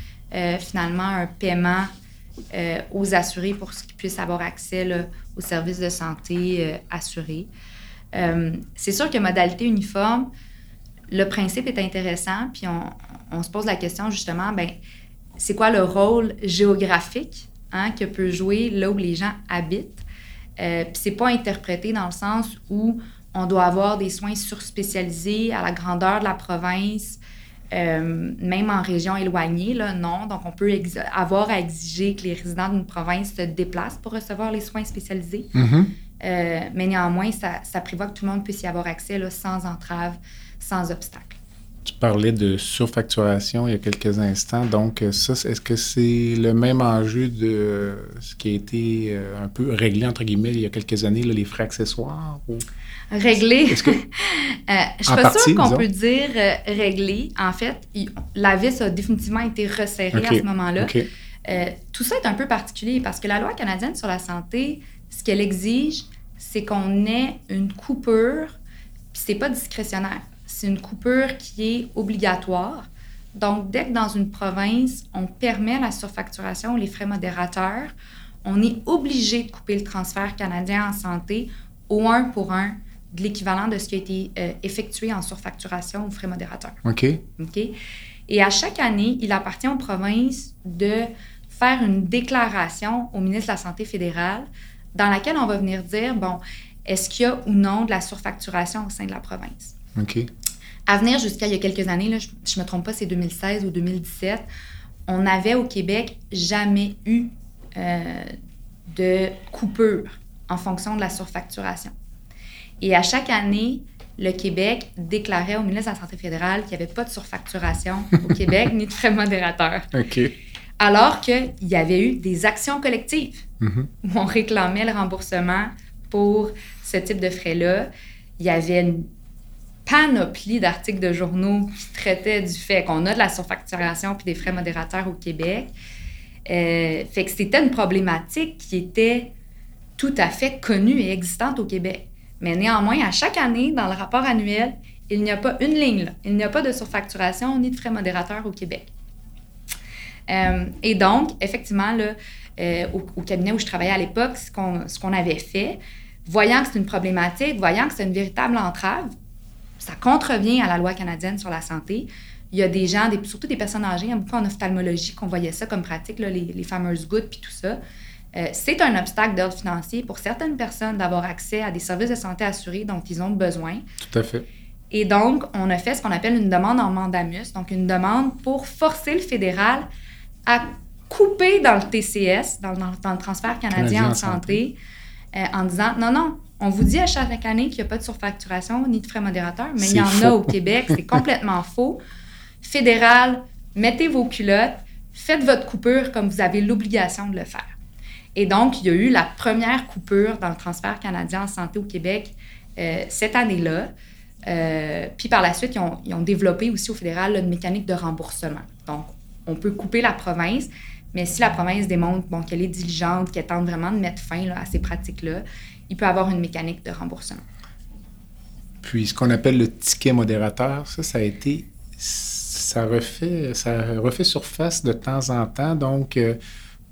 finalement un paiement euh, aux assurés pour qu'ils puissent avoir accès aux services de santé euh, assurés. Euh, c'est sûr que modalité uniforme, le principe est intéressant, puis on, se pose la question justement, ben, c'est quoi le rôle géographique hein, que peut jouer là où les gens habitent? Euh, puis c'est pas interprété dans le sens où on doit avoir des soins surspécialisés à la grandeur de la province, euh, même en région éloignée, là, non. Donc, on peut avoir à exiger que les résidents d'une province se déplacent pour recevoir les soins spécialisés. Mm-hmm. Euh, mais néanmoins, ça, ça, prévoit que tout le monde puisse y avoir accès là, sans entrave, sans obstacle. Tu parlais de surfacturation il y a quelques instants. Donc, ça, est-ce que c'est le même enjeu de ce qui a été euh, un peu réglé, entre guillemets, il y a quelques années, les frais accessoires? Ou... Réglé? Que... euh, je suis pas sûre qu'on peut dire euh, réglé. En fait, la vis a définitivement été resserrée à ce moment-là. Euh, tout ça est un peu particulier parce que la loi canadienne sur la santé, ce qu'elle exige, c'est qu'on ait une coupure, puis c'est pas discrétionnaire c'est une coupure qui est obligatoire. Donc, dès que dans une province, on permet la surfacturation ou les frais modérateurs, on est obligé de couper le transfert canadien en santé au un pour un de l'équivalent de ce qui a été euh, effectué en surfacturation ou frais modérateurs. OK. OK? Et à chaque année, il appartient aux provinces de faire une déclaration au ministre de la Santé fédérale dans laquelle on va venir dire, bon, est-ce qu'il y a ou non de la surfacturation au sein de la province? OK. À venir jusqu'à il y a quelques années, là, je ne me trompe pas, c'est 2016 ou 2017, on n'avait au Québec jamais eu euh, de coupure en fonction de la surfacturation. Et à chaque année, le Québec déclarait au ministre de la Santé fédérale qu'il n'y avait pas de surfacturation au Québec ni de frais modérateurs. OK. Alors qu'il y avait eu des actions collectives mm-hmm. où on réclamait le remboursement pour ce type de frais-là. Il y avait une panoplie d'articles de journaux qui traitaient du fait qu'on a de la surfacturation puis des frais modérateurs au Québec. Euh, fait que c'était une problématique qui était tout à fait connue et existante au Québec. Mais néanmoins, à chaque année, dans le rapport annuel, il n'y a pas une ligne, il n'y a pas de surfacturation ni de frais modérateurs au Québec. Euh, et donc, effectivement, euh, au, cabinet où je travaillais à l'époque, ce qu'on avait fait, voyant que c'est une problématique, voyant que c'est une véritable entrave, ça contrevient à la loi canadienne sur la santé. Il y a des gens, surtout des personnes âgées, beaucoup en ophtalmologie, qu'on voyait ça comme pratique, les, les, fameuses gouttes puis tout ça. Euh, c'est un obstacle d'ordre financier pour certaines personnes d'avoir accès à des services de santé assurés dont ils ont besoin. Tout à fait. Et donc, on a fait ce qu'on appelle une demande en mandamus, donc une demande pour forcer le fédéral à couper dans le TCS, dans, le transfert canadien, en santé, euh, en disant non, non, on vous dit à chaque année qu'il n'y a pas de surfacturation ni de frais modérateurs, mais il y en a au Québec. C'est complètement faux. Fédéral, mettez vos culottes, faites votre coupure comme vous avez l'obligation de le faire. Et donc, il y a eu la première coupure dans le transfert canadien en santé au Québec euh, cette année-là. Euh, puis par la suite, ils ont, développé aussi au fédéral une mécanique de remboursement. Donc, on peut couper la province, mais si la province démontre qu'elle est diligente, qu'elle tente vraiment de mettre fin à ces pratiques-là, il peut avoir une mécanique de remboursement. Puis ce qu'on appelle le ticket modérateur, ça, ça a été. Ça refait, ça refait surface de temps en temps. Donc, euh,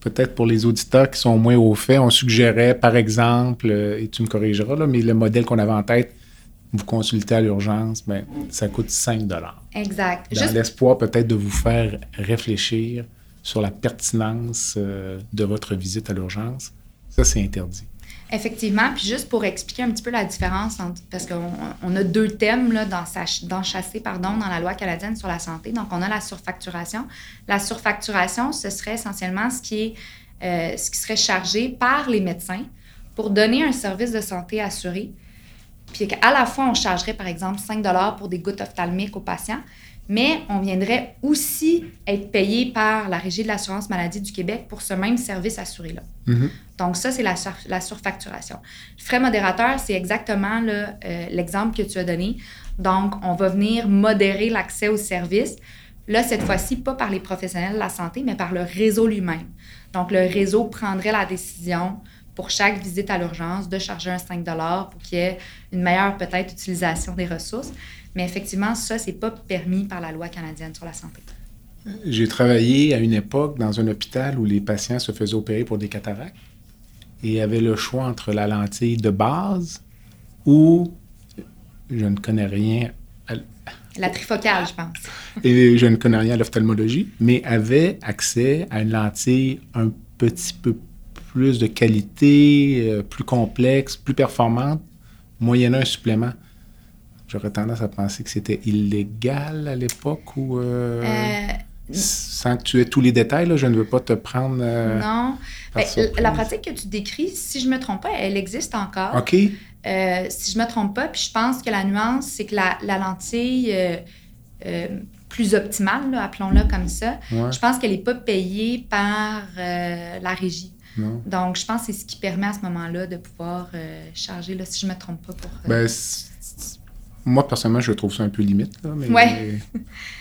peut-être pour les auditeurs qui sont moins au fait, on suggérait, par exemple, euh, et tu me corrigeras, là, mais le modèle qu'on avait en tête, vous consultez à l'urgence, mais ben, ça coûte 5 Exact. Dans l'espoir peut-être de vous faire réfléchir sur la pertinence euh, de votre visite à l'urgence. Ça, c'est interdit. Effectivement. Puis juste pour expliquer un petit peu la différence, parce qu'on a deux thèmes là, dans, la loi canadienne sur la santé. Donc, on a la surfacturation. La surfacturation, ce serait essentiellement ce qui, est, euh, ce qui serait chargé par les médecins pour donner un service de santé assuré. Puis à la fois, on chargerait, par exemple, 5 pour des gouttes ophtalmiques aux patients, mais on viendrait aussi être payé par la Régie de l'assurance maladie du Québec pour ce même service assuré-là. Mm-hmm. Donc, ça, c'est la, la, surfacturation. Le frais modérateur, c'est exactement euh, l'exemple que tu as donné. Donc, on va venir modérer l'accès au service. Là, cette fois-ci, pas par les professionnels de la santé, mais par le réseau lui-même. Donc, le réseau prendrait la décision pour chaque visite à l'urgence de charger un 5 pour qu'il y ait une meilleure, peut-être, utilisation des ressources. Mais effectivement, ça, c'est pas permis par la loi canadienne sur la santé. J'ai travaillé à une époque dans un hôpital où les patients se faisaient opérer pour des cataractes et avaient le choix entre la lentille de base ou je ne connais rien. À... La trifocale, je pense. et je ne connais rien à l'ophtalmologie, mais avaient accès à une lentille un petit peu plus de qualité, euh, plus complexe, plus performante, moyennant un supplément. J'aurais tendance à penser que c'était illégal à l'époque ou. Euh, euh, sans que tu aies tous les détails, là, je ne veux pas te prendre. Euh, non. Ben, la pratique que tu décris, si je ne me trompe pas, elle existe encore. OK. si je ne me trompe pas, puis je pense que la nuance, c'est que la, lentille plus optimale, appelons-la comme ça, je pense qu'elle n'est pas payée par la régie. Non. Donc, je pense que c'est ce qui permet à ce moment-là de pouvoir charger, là, si je ne me trompe pas. Pour, ben, moi, personnellement, je trouve ça un peu limite. Là, mais, ouais.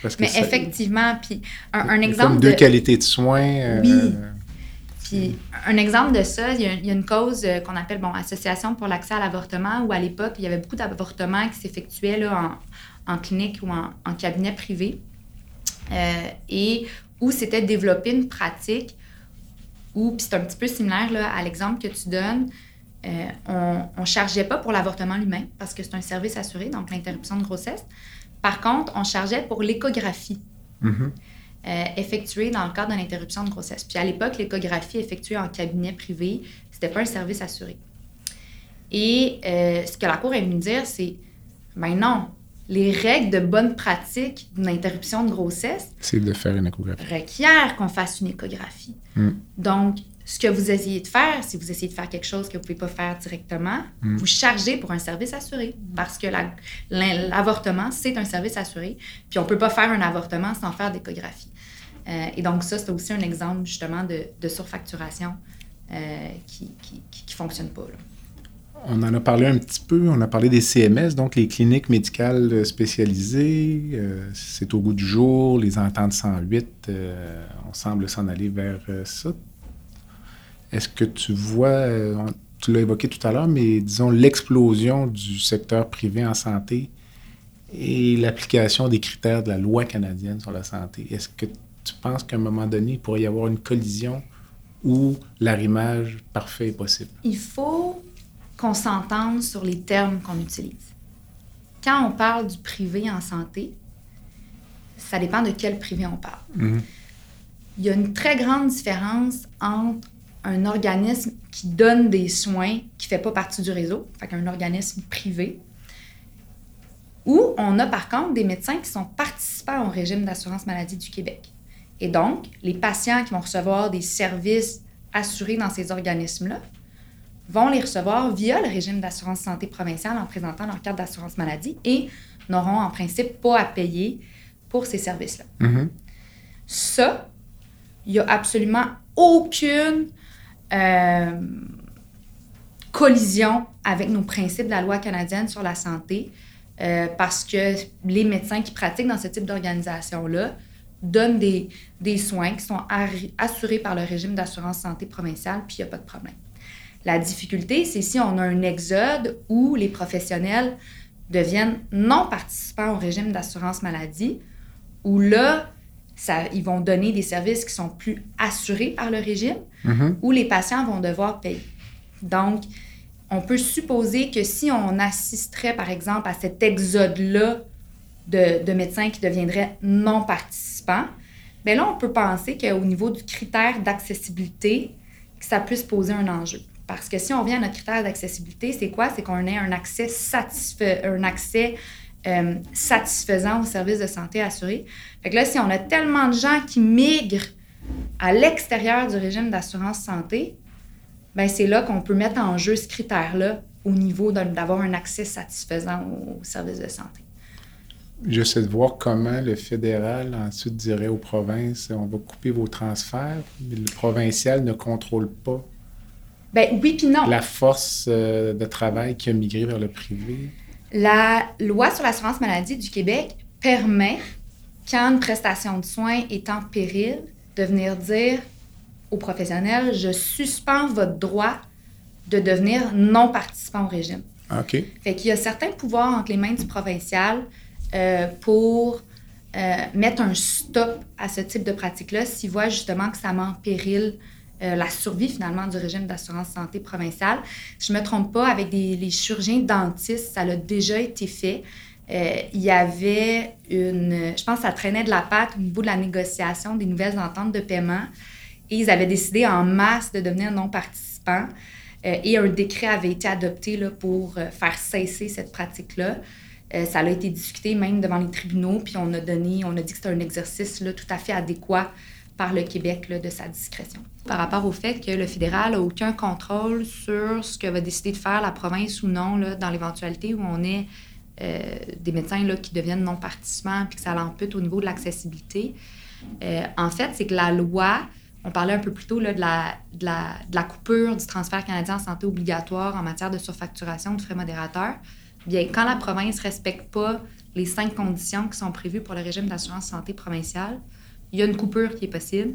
mais effectivement, puis un, exemple. Comme deux qualités de soins. Euh, oui. Puis un exemple de ça, il y a, une cause euh, qu'on appelle bon, Association pour l'accès à l'avortement, où à l'époque, il y avait beaucoup d'avortements qui s'effectuaient en, en, clinique ou en, en cabinet privé, euh, et où c'était développé une pratique où, puis c'est un petit peu similaire là, à l'exemple que tu donnes, euh, on ne chargeait pas pour l'avortement lui-même parce que c'est un service assuré, donc l'interruption de grossesse. Par contre, on chargeait pour l'échographie mm-hmm. euh, effectuée dans le cadre de l'interruption de grossesse. Puis à l'époque, l'échographie effectuée en cabinet privé, ce n'était pas un service assuré. Et euh, ce que la Cour est venue dire, c'est ben non, les règles de bonne pratique d'une interruption de grossesse. C'est de faire une échographie. Requiert qu'on fasse une échographie. Mm. Donc, ce que vous essayez de faire, si vous essayez de faire quelque chose que vous ne pouvez pas faire directement, mm. vous chargez pour un service assuré. Parce que l'avortement, c'est un service assuré. Puis on ne peut pas faire un avortement sans faire d'échographie. Euh, et donc, ça, c'est aussi un exemple justement de, surfacturation euh, qui ne fonctionne pas. On en a parlé un petit peu, on a parlé des CMS, donc les cliniques médicales spécialisées. Euh, c'est au goût du jour, les ententes 108, on semble s'en aller vers ça. Est-ce que tu vois, euh, tu l'as évoqué tout à l'heure, mais disons l'explosion du secteur privé en santé et l'application des critères de la loi canadienne sur la santé. Est-ce que tu penses qu'à un moment donné, il pourrait y avoir une collision où l'arrimage parfait est possible? Il faut qu'on s'entende sur les termes qu'on utilise. Quand on parle du privé en santé, ça dépend de quel privé on parle. Mm-hmm. Il y a une très grande différence entre un organisme qui donne des soins qui ne fait pas partie du réseau, fait qu'un organisme privé, ou on a par contre des médecins qui sont participants au régime d'assurance maladie du Québec. Et donc, les patients qui vont recevoir des services assurés dans ces organismes-là vont les recevoir via le régime d'assurance santé provinciale en présentant leur carte d'assurance maladie et n'auront en principe pas à payer pour ces services-là. Mm-hmm. Ça, il n'y a absolument aucune euh, collision avec nos principes de la loi canadienne sur la santé euh, parce que les médecins qui pratiquent dans ce type d'organisation-là donnent des, des, soins qui sont assurés par le régime d'assurance santé provinciale, puis il n'y a pas de problème. La difficulté, c'est si on a un exode où les professionnels deviennent non participants au régime d'assurance maladie, où là, ça, ils vont donner des services qui sont plus assurés par le régime, mm-hmm. où les patients vont devoir payer. Donc, on peut supposer que si on assisterait, par exemple, à cet exode-là de, de, médecins qui deviendraient non participants, bien là, on peut penser qu'au niveau du critère d'accessibilité, que ça puisse poser un enjeu. Parce que si on vient à notre critère d'accessibilité, c'est quoi? C'est qu'on ait un accès, un accès euh, satisfaisant aux services de santé assurés. Fait que là, si on a tellement de gens qui migrent à l'extérieur du régime d'assurance santé, ben c'est là qu'on peut mettre en jeu ce critère-là au niveau d'avoir un accès satisfaisant aux services de santé. J'essaie de voir comment le fédéral ensuite dirait aux provinces on va couper vos transferts, mais le provincial ne contrôle pas ben oui, puis non. La force euh, de travail qui a migré vers le privé. La loi sur l'assurance maladie du Québec permet, quand une prestation de soins est en péril, de venir dire aux professionnels je suspends votre droit de devenir non participant au régime. OK. Fait qu'il y a certains pouvoirs entre les mains du provincial euh, pour euh, mettre un stop à ce type de pratique-là s'il voit justement que ça met en péril euh, la survie finalement du régime d'assurance santé provincial. Si je ne me trompe pas, avec des, les chirurgiens dentistes, ça a déjà été fait. Euh, il y avait une, je pense ça traînait de la patte au niveau de la négociation des nouvelles ententes de paiement et ils avaient décidé en masse de devenir non participants. Euh, et un décret avait été adopté là, pour faire cesser cette pratique-là. ça a été discuté même devant les tribunaux, puis on a donné, on a dit que c'était un exercice là, tout à fait adéquat par le Québec de sa discrétion. Par rapport au fait que le fédéral n'a aucun contrôle sur ce que va décider de faire la province ou non là, dans l'éventualité où on est euh, des médecins là, qui deviennent non participants puis que ça l'ampute au niveau de l'accessibilité. Euh, en fait, c'est que la loi, on parlait un peu plus tôt là, de, la, de, la, de, la, coupure du transfert canadien en santé obligatoire en matière de surfacturation de frais modérateurs. Bien, quand la province ne respecte pas les cinq conditions qui sont prévues pour le régime d'assurance santé provinciale, il y a une coupure qui est possible,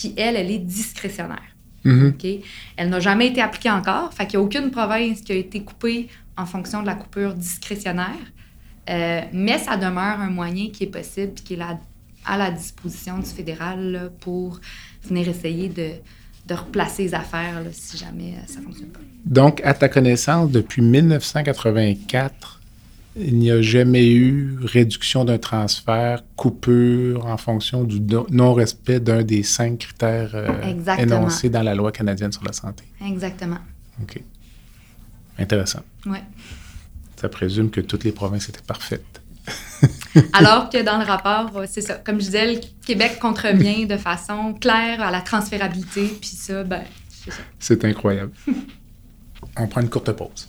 qui, elle, elle est discrétionnaire. Mm-hmm. Elle n'a jamais été appliquée encore. Fait qu'il n'y a aucune province qui a été coupée en fonction de la coupure discrétionnaire. Euh, mais ça demeure un moyen qui est possible qui est à la disposition du fédéral pour venir essayer de, de replacer les affaires si jamais euh, ça ne fonctionne pas. Donc, à ta connaissance, depuis 1984, il n'y a jamais eu réduction d'un transfert, coupure en fonction du non-respect d'un des cinq critères euh, énoncés dans la loi canadienne sur la santé. Exactement. OK. Intéressant. Oui. Ça présume que toutes les provinces étaient parfaites. Alors que dans le rapport, c'est ça. Comme je disais, le Québec contrevient de façon claire à la transférabilité, puis ça, ben, c'est ça. C'est incroyable. On prend une courte pause.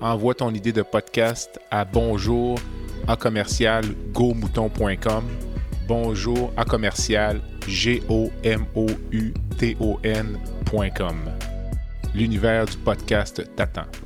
envoie ton idée de podcast à bonjour à commercial gomouton.com. Bonjour à commercial g. L'univers du podcast t'attend.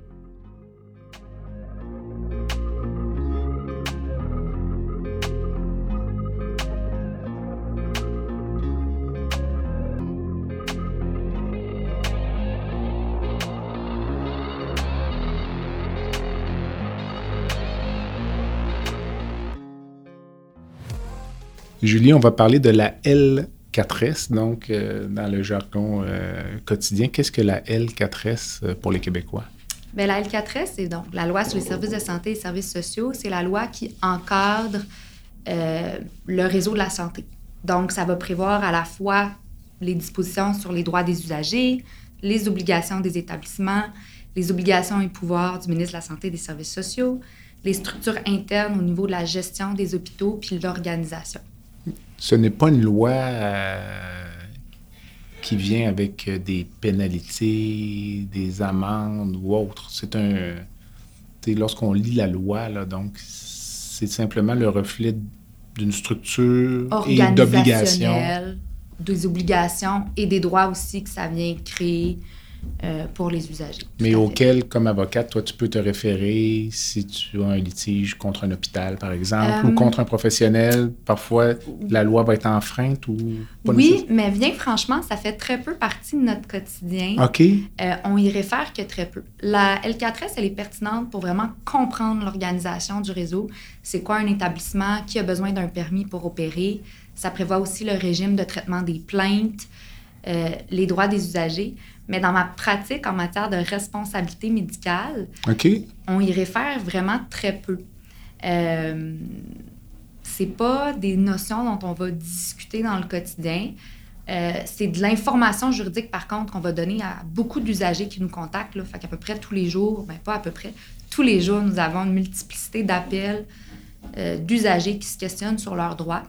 Julie, on va parler de la L4S, donc euh, dans le jargon euh, quotidien. Qu'est-ce que la L4S pour les Québécois? Bien, la L4S, c'est donc la loi sur les services de santé et services sociaux. C'est la loi qui encadre le réseau de la santé. Donc, ça va prévoir à la fois les dispositions sur les droits des usagers, les obligations des établissements, les obligations et pouvoirs du ministre de la Santé et des Services sociaux, les structures internes au niveau de la gestion des hôpitaux puis l'organisation. Ce n'est pas une loi euh, qui vient avec des pénalités, des amendes ou autre. C'est un. Lorsqu'on lit la loi, donc, c'est simplement le reflet d'une structure et d'obligations. Des obligations et des droits aussi que ça vient créer euh, pour les usagers. Mais auquel, comme avocate, toi, tu peux te référer si tu as un litige contre un hôpital, par exemple, ou euh, contre un professionnel. Parfois, la loi va être enfreinte ou pas Oui, mais bien franchement, ça fait très peu partie de notre quotidien. OK. Euh, on y réfère que très peu. La L4S, elle est pertinente pour vraiment comprendre l'organisation du réseau. C'est quoi un établissement qui a besoin d'un permis pour opérer? Ça prévoit aussi le régime de traitement des plaintes, les droits des usagers. Mais dans ma pratique en matière de responsabilité médicale, on y réfère vraiment très peu. Euh, c'est pas des notions dont on va discuter dans le quotidien. Euh, c'est de l'information juridique, par contre, qu'on va donner à beaucoup d'usagers qui nous contactent. Là. Fait qu'à peu près tous les jours, ben pas à peu près, tous les jours, nous avons une multiplicité d'appels euh, d'usagers qui se questionnent sur leurs droits.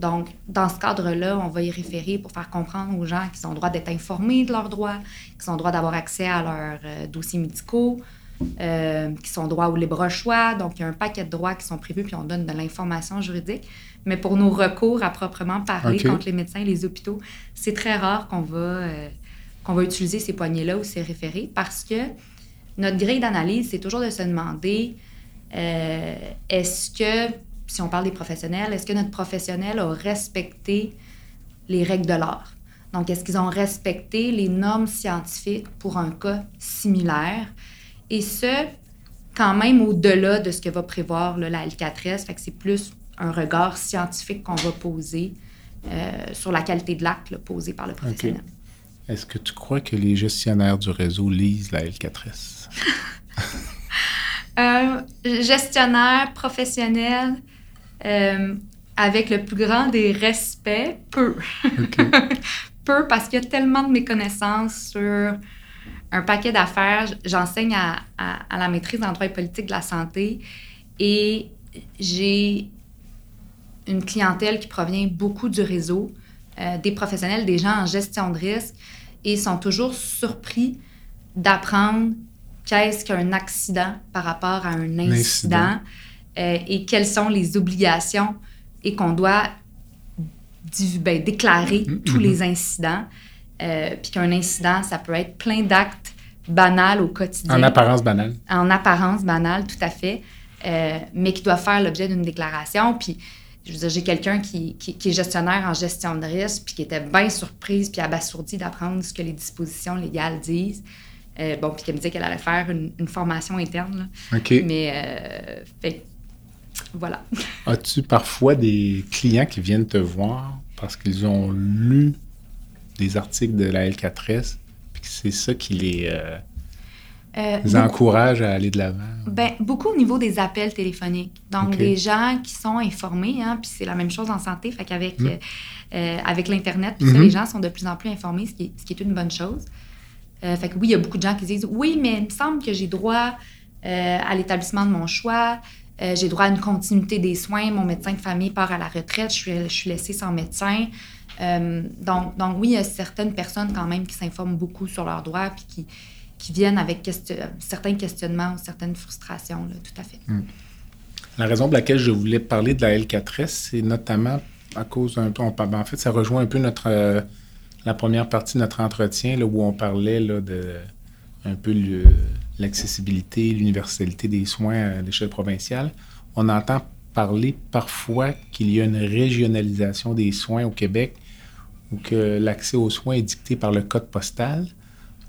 Donc, dans ce cadre-là, on va y référer pour faire comprendre aux gens qu'ils ont le droit d'être informés de leurs droits, qu'ils ont le droit d'avoir accès à leurs euh, dossiers médicaux, euh, qu'ils ont droit au libre choix. Donc, il y a un paquet de droits qui sont prévus, puis on donne de l'information juridique. Mais pour nos recours à proprement parler contre les médecins et les hôpitaux, c'est très rare qu'on va, euh, qu'on va utiliser ces poignées-là ou ces référés parce que notre grille d'analyse, c'est toujours de se demander est-ce que si on parle des professionnels, est-ce que notre professionnel a respecté les règles de l'art? Donc, est-ce qu'ils ont respecté les normes scientifiques pour un cas similaire? Et ce, quand même au-delà de ce que va prévoir la L4S, fait que c'est plus un regard scientifique qu'on va poser euh, sur la qualité de l'acte posé par le professionnel. Est-ce que tu crois que les gestionnaires du réseau lisent la L4S? euh, gestionnaire professionnel, euh, avec le plus grand des respects, peu. peu parce qu'il y a tellement de méconnaissances sur un paquet d'affaires. J'enseigne à, à, la maîtrise en droit et politique de la santé et j'ai une clientèle qui provient beaucoup du réseau, euh, des professionnels, des gens en gestion de risque et sont toujours surpris d'apprendre qu'est-ce qu'un accident par rapport à un incident. Euh, et quelles sont les obligations et qu'on doit ben, déclarer mm-hmm. tous les incidents. Euh, puis qu'un incident, ça peut être plein d'actes banals au quotidien. En apparence banale. En apparence banale, tout à fait, euh, mais qui doit faire l'objet d'une déclaration. Puis, je veux dire, j'ai quelqu'un qui, qui, est gestionnaire en gestion de risque, puis qui était bien surprise, puis abasourdie d'apprendre ce que les dispositions légales disent. bon, puis qui me disait qu'elle allait faire une, formation interne. OK. Mais, fait, voilà. As-tu parfois des clients qui viennent te voir parce qu'ils ont lu des articles de la L4S, puis que c'est ça qui les, euh, euh, encourage à aller de l'avant? Ben, beaucoup au niveau des appels téléphoniques. Donc, des gens qui sont informés, hein, puis c'est la même chose en santé, fait qu'avec hmm. euh, avec l'Internet, puis mm-hmm. les gens sont de plus en plus informés, ce qui est, ce qui est une bonne chose. fait que oui, il y a beaucoup de gens qui disent Oui, mais il me semble que j'ai droit à l'établissement de mon choix. Euh, j'ai droit à une continuité des soins. Mon médecin de famille part à la retraite. Je suis, je laissée sans médecin. Euh, donc, donc, oui, il y a certaines personnes quand même qui s'informent beaucoup sur leurs droits puis qui, qui viennent avec certains questionnements ou certaines frustrations, tout à fait. Hmm. La raison pour laquelle je voulais parler de la L4S, c'est notamment à cause d'un en fait, ça rejoint un peu notre, euh, la première partie de notre entretien là, où on parlait là, de un peu le, l'accessibilité, l'universalité des soins à l'échelle provinciale, on entend parler parfois qu'il y a une régionalisation des soins au Québec ou que l'accès aux soins est dicté par le code postal.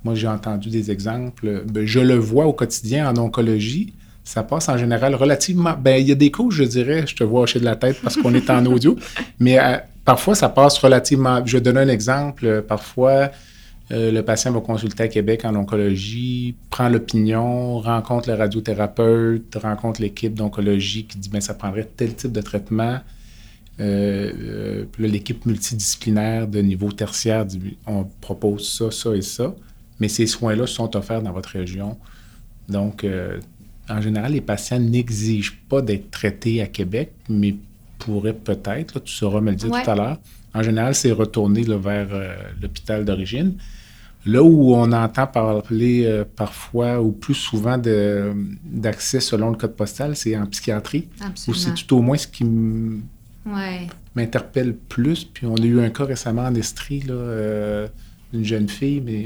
Moi, j'ai entendu des exemples. Ben, je le vois au quotidien en oncologie. ça passe en général relativement. Ben, il y a des couches, je dirais, je te vois hocher de la tête parce qu'on est en audio, mais euh, parfois, ça passe relativement. Je vais donner un exemple. Parfois, euh, le patient va consulter à Québec en oncologie, prend l'opinion, rencontre le radiothérapeute, rencontre l'équipe d'oncologie qui dit ben ça prendrait tel type de traitement. Euh, l'équipe multidisciplinaire de niveau tertiaire dit on propose ça, ça et ça, mais ces soins-là sont offerts dans votre région. Donc, en général, les patients n'exigent pas d'être traités à Québec, mais pourraient peut-être, tu sauras me le dire tout à l'heure. En général, c'est retourner vers euh, l'hôpital d'origine. Là où on entend parler euh, parfois ou plus souvent d'accès selon le code postal, c'est en psychiatrie. Ou c'est tout au moins ce qui m'interpelle plus. Puis on a eu un cas récemment en Estrie, là, euh, une jeune fille, mais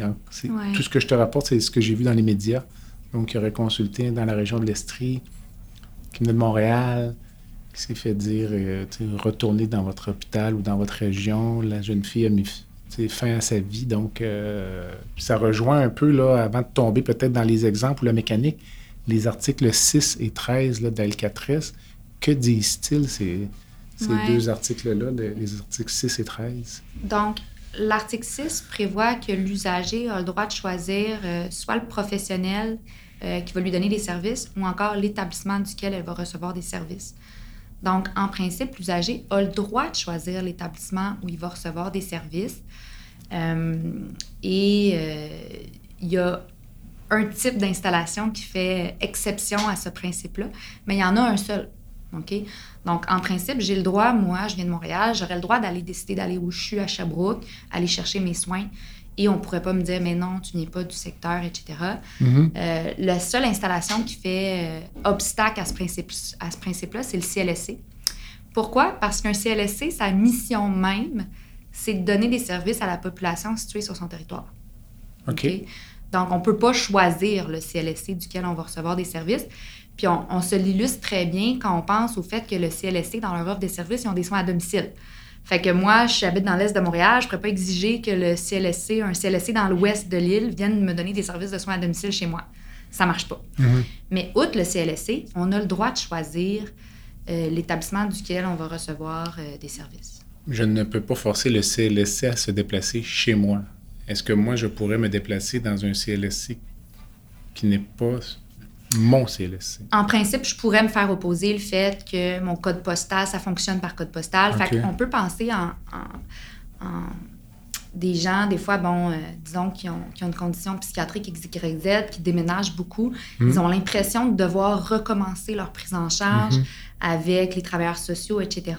tout ce que je te rapporte, c'est ce que j'ai vu dans les médias donc qui aurait consulté dans la région de l'Estrie, qui venait de Montréal, qui s'est fait dire euh, retournez dans votre hôpital ou dans votre région. La jeune fille a mis fin à sa vie. Donc, euh, ça rejoint un peu, là, avant de tomber peut-être dans les exemples ou la mécanique, les articles 6 et 13 là, d'Alcatraz. Que disent-ils ces, ces deux articles-là, les articles 6 et 13? Donc, l'article 6 prévoit que l'usager a le droit de choisir euh, soit le professionnel euh, qui va lui donner des services ou encore l'établissement duquel elle va recevoir des services. Donc, en principe, l'usager a le droit de choisir l'établissement où il va recevoir des services. Euh, et euh, il y a un type d'installation qui fait exception à ce principe-là, mais il y en a un seul. Donc, en principe, j'ai le droit, moi, je viens de Montréal, j'aurais le droit d'aller décider d'aller où je suis à Sherbrooke, aller chercher mes soins et on pourrait pas me dire, mais non, tu n'es pas du secteur, etc. Mm-hmm. Euh, la seule installation qui fait euh, obstacle à ce principe-là, ce principe c'est le CLSC. Pourquoi? Parce qu'un CLSC, sa mission même, c'est de donner des services à la population située sur son territoire. OK. Donc, on ne peut pas choisir le CLSC duquel on va recevoir des services. Puis, on, on se l'illustre très bien quand on pense au fait que le CLSC, dans leur offre de services, ils ont des soins à domicile. Fait que moi, j'habite dans l'est de Montréal, je ne pourrais pas exiger que le CLSC, un CLSC dans l'ouest de l'île, vienne me donner des services de soins à domicile chez moi. Ça marche pas. Mhm. Mais outre le CLSC, on a le droit de choisir euh, l'établissement duquel on va recevoir euh, des services. Je ne peux pas forcer le CLSC à se déplacer chez moi. Est-ce que moi, je pourrais me déplacer dans un CLSC qui n'est pas mon CLSC. En principe, je pourrais me faire opposer le fait que mon code postal, ça fonctionne par code postal. Fait qu'on peut penser en, des gens, des fois, bon, euh, disons, qui ont, qui ont, une condition psychiatrique XYZ, qui déménagent beaucoup. Hmm. Ils ont l'impression de devoir recommencer leur prise en charge hmm. avec les travailleurs sociaux, etc.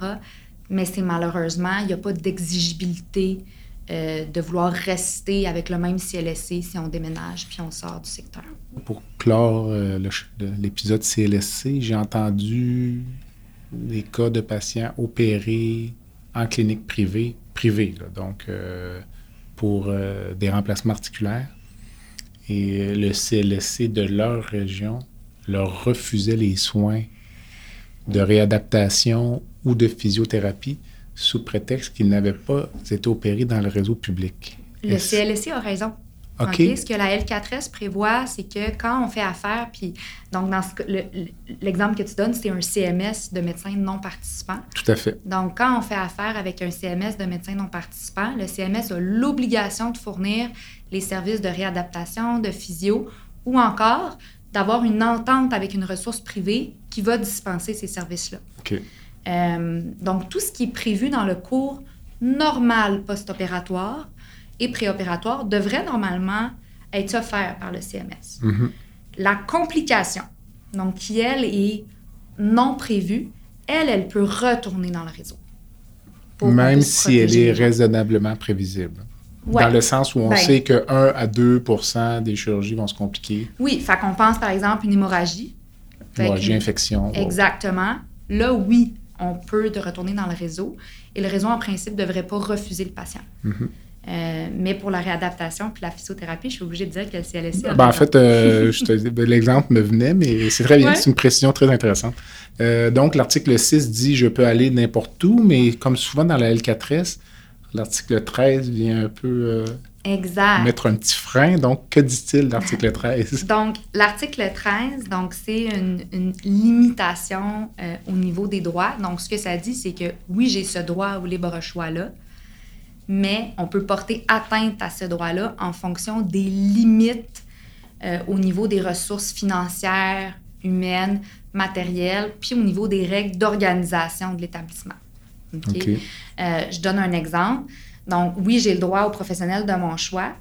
Mais c'est malheureusement, il n'y a pas d'exigibilité euh, de vouloir rester avec le même CLSC si on déménage puis on sort du secteur. Pour clore euh, l'épisode CLSC, j'ai entendu des cas de patients opérés en clinique privée, privée, donc euh, pour des remplacements articulaires. Et le CLSC de leur région leur refusait les soins de réadaptation ou de physiothérapie sous prétexte qu'ils n'avaient pas été opérés dans le réseau public. Le CLSC a raison. OK. Ce que la L4S prévoit, c'est que quand on fait affaire, puis donc dans l'exemple que tu donnes, c'est un CMS de médecins non participants. Tout à fait. Donc quand on fait affaire avec un CMS de médecins non participants, le CMS a l'obligation de fournir les services de réadaptation, de physio ou encore d'avoir une entente avec une ressource privée qui va dispenser ces services-là. OK. Euh, donc, tout ce qui est prévu dans le cours normal post-opératoire et préopératoire devrait normalement être offert par le CMS. Mm-hmm. La complication, donc qui, elle, est non prévue, elle, elle peut retourner dans le réseau. Même si elle est raisonnablement prévisible. Dans le sens où on ben sait que 1 à 2% des chirurgies vont se compliquer. Oui, fait qu'on pense par exemple une hémorragie. Hémorragie, infection. Exactement. Là, oui, on peut de retourner dans le réseau. Et le réseau, en principe, ne devrait pas refuser le patient. Mm-hmm. Euh, mais pour la réadaptation puis la physiothérapie, je suis obligée de dire que le CLSC... Ben, en fait, euh, ben, l'exemple me venait, mais c'est très bien. C'est une précision très intéressante. Euh, donc, l'article 6 dit « je peux aller n'importe où », mais comme souvent dans la L4S, l'article 13 vient un peu exact. mettre un petit frein. Donc, que dit-il l'article 13? donc, l'article 13, donc, c'est une, limitation euh, au niveau des droits. Donc, ce que ça dit, c'est que oui, j'ai ce droit au libre choix-là, mais on peut porter atteinte à ce droit-là en fonction des limites euh, au niveau des ressources financières, humaines, matérielles, puis au niveau des règles d'organisation de l'établissement. Euh, je donne un exemple. Donc, oui, j'ai le droit au professionnel de mon choix,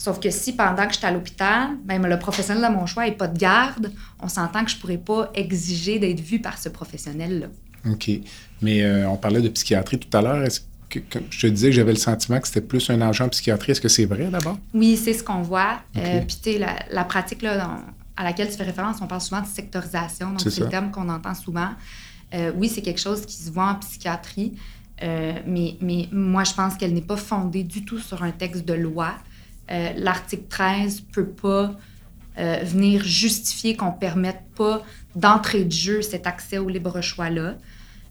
Sauf que si pendant que je suis à l'hôpital, même le professionnel de mon choix n'est pas de garde, on s'entend que je ne pourrais pas exiger d'être vu par ce professionnel-là. OK. Mais euh, on parlait de psychiatrie tout à l'heure. Est-ce que, je te disais que j'avais le sentiment que c'était plus un agent en psychiatrie. Est-ce que c'est vrai d'abord? Oui, c'est ce qu'on voit. Euh, puis, tu sais, la, pratique là, à laquelle tu fais référence, on parle souvent de sectorisation. Donc, c'est le terme qu'on entend souvent. Euh, oui, c'est quelque chose qui se voit en psychiatrie. mais, mais moi, je pense qu'elle n'est pas fondée du tout sur un texte de loi. Euh, l'article 13 ne peut pas euh, venir justifier qu'on ne permette pas d'entrée de jeu cet accès au libre choix-là.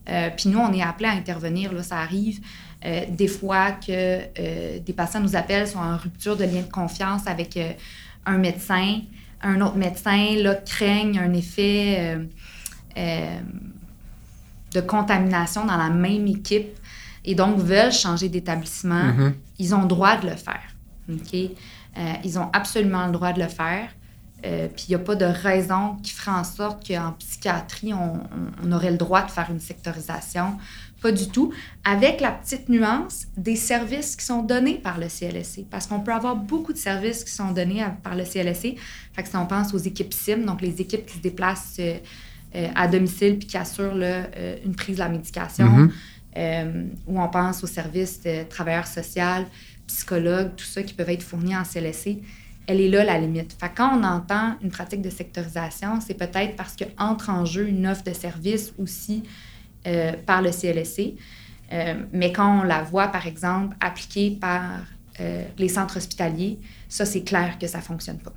Euh, puis nous, on est appelé à intervenir, là, ça arrive des fois que des patients nous appellent, sont en rupture de lien de confiance avec un médecin, un autre médecin, là, craignent un effet de contamination dans la même équipe et donc veulent changer d'établissement. Mm-hmm. Ils ont le droit de le faire. Euh, ils ont absolument le droit de le faire. Euh, puis il n'y a pas de raison qui ferait en sorte qu'en psychiatrie, on, aurait le droit de faire une sectorisation. Pas du tout. Avec la petite nuance des services qui sont donnés par le CLSC. Parce qu'on peut avoir beaucoup de services qui sont donnés par le CLSC. Fait que si on pense aux équipes SIM, donc les équipes qui se déplacent euh, à domicile puis qui assurent une prise de la médication, mm-hmm. ou on pense aux services de travailleurs sociaux, psychologues, tout ça qui peuvent être fournis en CLSC, elle est là la limite. Fait quand on entend une pratique de sectorisation, c'est peut-être parce qu'entre en jeu une offre de service aussi euh, par le CLSC. Euh, mais quand on la voit, par exemple, appliquée par euh, les centres hospitaliers, ça, c'est clair que ça ne fonctionne pas.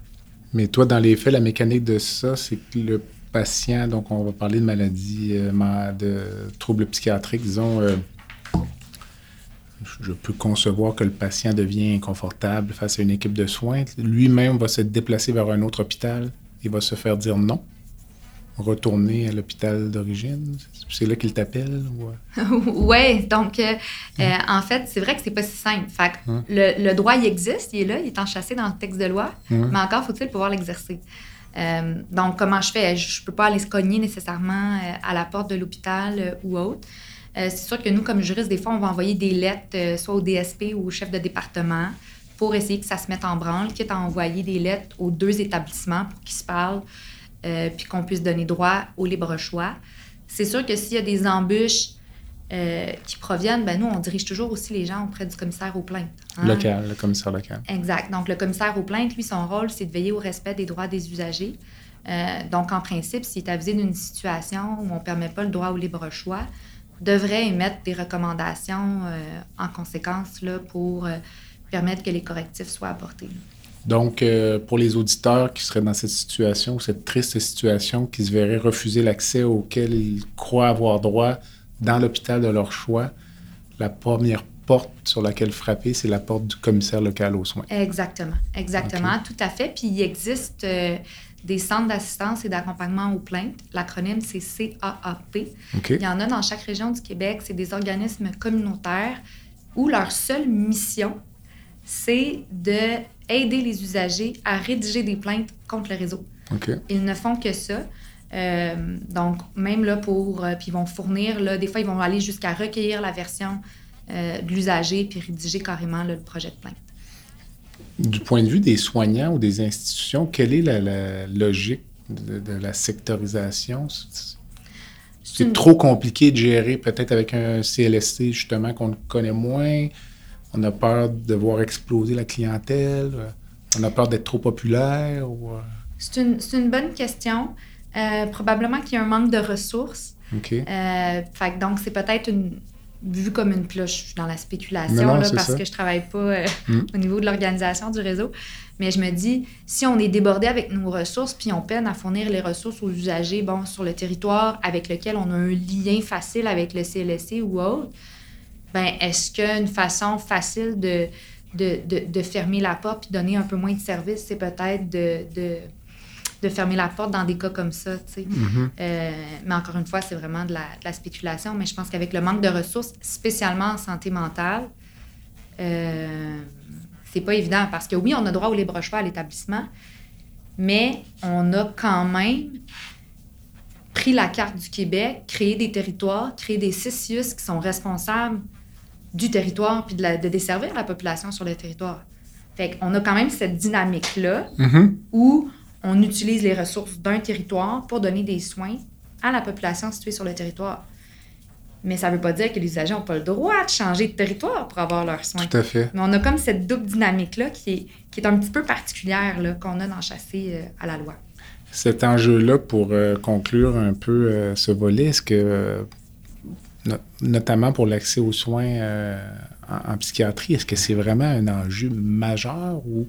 Mais toi, dans les faits, la mécanique de ça, c'est que le patient, donc on va parler de maladies, de troubles psychiatriques, disons, je peux concevoir que le patient devient inconfortable face à une équipe de soins. Lui-même va se déplacer vers un autre hôpital et va se faire dire non. Retourner à l'hôpital d'origine? C'est là qu'il t'appelle? oui, donc euh, euh, en fait, c'est vrai que c'est pas si simple. Hein? le, droit, il existe, il est là, il est enchâssé dans le texte de loi, hein? mais encore faut-il pouvoir l'exercer. Euh, donc, comment je fais? Je ne peux pas aller se cogner nécessairement à la porte de l'hôpital ou autre. Euh, c'est sûr que nous, comme juristes, des fois, on va envoyer des lettres euh, soit au DSP ou au chef de département pour essayer que ça se mette en branle, quitte à envoyer des lettres aux deux établissements pour qu'ils se parlent, euh, puis qu'on puisse donner droit au libre choix. C'est sûr que s'il y a des embûches qui proviennent, ben nous, on dirige toujours aussi les gens auprès du commissaire aux plaintes. Hein. Local, le commissaire local. Exact. Donc, le commissaire aux plaintes, lui, son rôle, c'est de veiller au respect des droits des usagers. donc, en principe, s'il est avisé d'une situation où on ne permet pas le droit au libre choix, devrait émettre des recommandations euh, en conséquence là, pour euh, permettre que les correctifs soient apportés. Donc, euh, pour les auditeurs qui seraient dans cette situation, cette triste situation, qui se verraient refuser l'accès auquel ils croient avoir droit dans l'hôpital de leur choix, la première porte sur laquelle frapper, c'est la porte du commissaire local aux soins. Exactement, exactement, tout à fait. Puis il existe des centres d'assistance et d'accompagnement aux plaintes. L'acronyme, c'est CAAP. Il y en a dans chaque région du Québec. C'est des organismes communautaires où leur seule mission, c'est d'aider les usagers à rédiger des plaintes contre le réseau. Ils ne font que ça. Euh, donc, même là pour. Euh, puis ils vont fournir, là, des fois, ils vont aller jusqu'à recueillir la version euh, de l'usager puis rédiger carrément le projet de plainte. Du point de vue des soignants ou des institutions, quelle est la, logique de, la sectorisation? C'est trop compliqué de gérer peut-être avec un CLSC justement qu'on connaît moins. On a peur de voir exploser la clientèle. On a peur d'être trop populaire. Euh? C'est une, bonne question. Euh, probablement qu'il y a un manque de ressources. OK. Euh, donc, c'est peut-être une, vu comme une cloche dans la spéculation, là, parce que je travaille pas euh, mm. au niveau de l'organisation du réseau. Mais je me dis, si on est débordé avec nos ressources, puis on peine à fournir les ressources aux usagers bon, sur le territoire avec lequel on a un lien facile avec le CLSC ou autre, ben est-ce qu'une façon facile de, de, fermer la porte puis donner un peu moins de service, c'est peut-être de, de, fermer la porte dans des cas comme ça. Mm-hmm. Euh, mais encore une fois, c'est vraiment de la, spéculation. Mais je pense qu'avec le manque de ressources, spécialement en santé mentale, euh, c'est pas évident parce que oui, on a droit au libre choix à l'établissement, mais on a quand même pris la carte du Québec, créé des territoires, créé des CIUS qui sont responsables du territoire puis de, la, de, desservir la population sur le territoire. Fait qu'on a quand même cette dynamique-là mm-hmm. où on utilise les ressources d'un territoire pour donner des soins à la population située sur le territoire. Mais ça ne veut pas dire que les usagers n'ont pas le droit de changer de territoire pour avoir leurs soins. Tout à fait. Mais on a comme cette double dynamique-là qui est, qui est un petit peu particulière qu'on a dans Chasser euh, à la loi. Cet enjeu-là, pour euh, conclure un peu euh, ce volet, est-ce que, notamment pour l'accès aux soins en, psychiatrie, est-ce que c'est vraiment un enjeu majeur ou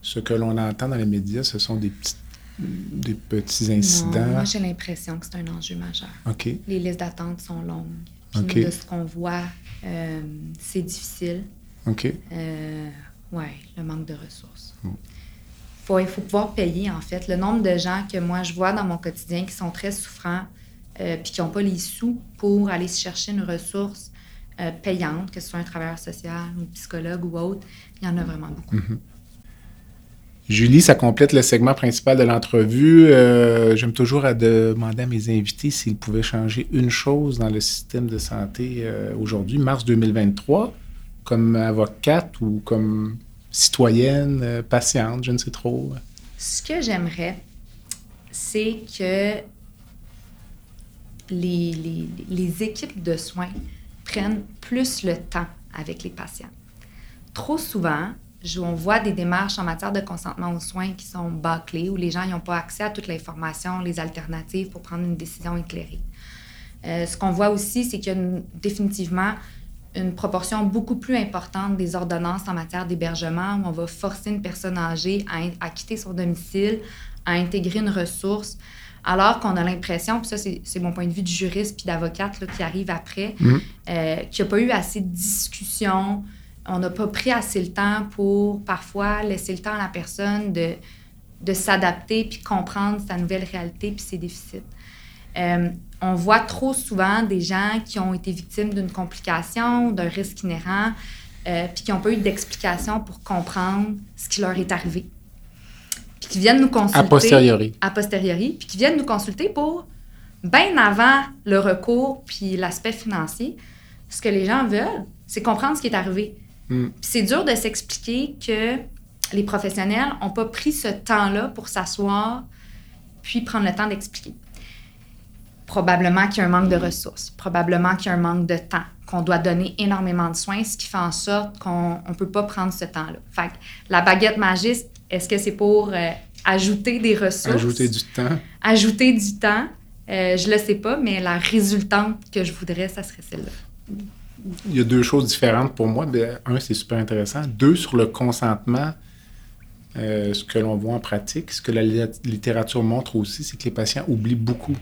ce que l'on entend dans les médias, ce sont des petits, des petits incidents? moi, j'ai l'impression que c'est un enjeu majeur. OK. Les listes d'attente sont longues. Puis de ce qu'on voit, euh, c'est difficile. OK. Euh, oui, le manque de ressources. Faut, il faut pouvoir payer, en fait. Le nombre de gens que moi, je vois dans mon quotidien qui sont très souffrants euh, puis qui n'ont pas les sous pour aller se chercher une ressource payante, que ce soit un travailleur social, un psychologue ou autre, il y en a vraiment beaucoup. Mm-hmm. Julie, ça complète le segment principal de l'entrevue. Euh, j'aime toujours à demander à mes invités s'ils pouvaient changer une chose dans le système de santé euh, aujourd'hui, mars 2023, comme avocate ou comme citoyenne, euh, patiente, je ne sais trop. Ce que j'aimerais, c'est que les, équipes de soins prennent plus le temps avec les patients. Trop souvent, on voit des démarches en matière de consentement aux soins qui sont bâclées, où les gens n'ont pas accès à toute l'information, les alternatives pour prendre une décision éclairée. Euh, ce qu'on voit aussi, c'est qu'il y a définitivement une proportion beaucoup plus importante des ordonnances en matière d'hébergement où on va forcer une personne âgée à, quitter son domicile, à intégrer une ressource, alors qu'on a l'impression, puis ça c'est mon point de vue de juriste puis d'avocate qui arrive après, mmh. euh, qu'il n'y a pas eu assez de discussions, on n'a pas pris assez le temps pour parfois laisser le temps à la personne de, de s'adapter puis comprendre sa nouvelle réalité puis ses déficits. Euh, on voit trop souvent des gens qui ont été victimes d'une complication, d'un risque inhérent, euh, puis qui n'ont pas eu d'explication pour comprendre ce qui leur est arrivé. Puis qui viennent nous consulter. A posteriori. A posteriori, puis qui viennent nous consulter pour, bien avant le recours puis l'aspect financier, ce que les gens veulent, c'est comprendre ce qui est arrivé. Mm. C'est dur de s'expliquer que les professionnels n'ont pas pris ce temps-là pour s'asseoir puis prendre le temps d'expliquer. Probablement qu'il y a un manque de ressources, probablement qu'il y a un manque de temps, qu'on doit donner énormément de soins, ce qui fait en sorte qu'on ne peut pas prendre ce temps-là. Fait la baguette magique, est-ce que c'est pour euh, ajouter des ressources? Ajouter du temps. Ajouter du temps. Euh, je ne le sais pas, mais la résultante que je voudrais, ça serait celle-là il y a deux choses différentes pour moi. Ben, un, c'est super intéressant. Deux, sur le consentement, euh, ce que l'on voit en pratique, ce que la littérature montre aussi, c'est que les patients oublient beaucoup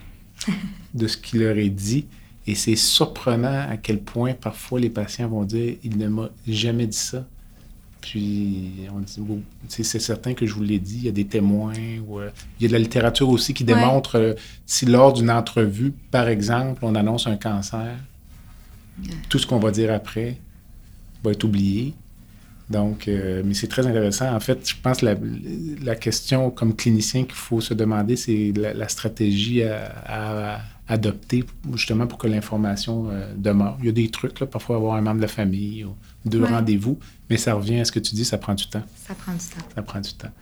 de ce qui leur est dit. Et c'est surprenant à quel point parfois les patients vont dire Il ne m'a jamais dit ça. Puis on dit c'est certain que je vous l'ai dit, il y a des témoins. Ou, euh, il y a de la littérature aussi qui démontre euh, si lors d'une entrevue, par exemple, on annonce un cancer, tout ce qu'on va dire après va être oublié. Donc, euh, mais c'est très intéressant. En fait, je pense que la, question comme clinicien qu'il faut se demander, c'est la, stratégie à, adopter justement pour que l'information euh, demeure. Il y a des trucs, là, parfois avoir un membre de la famille ou deux rendez-vous, mais ça revient à ce que tu dis, ça prend du temps. Ça prend du temps. Ça prend du temps.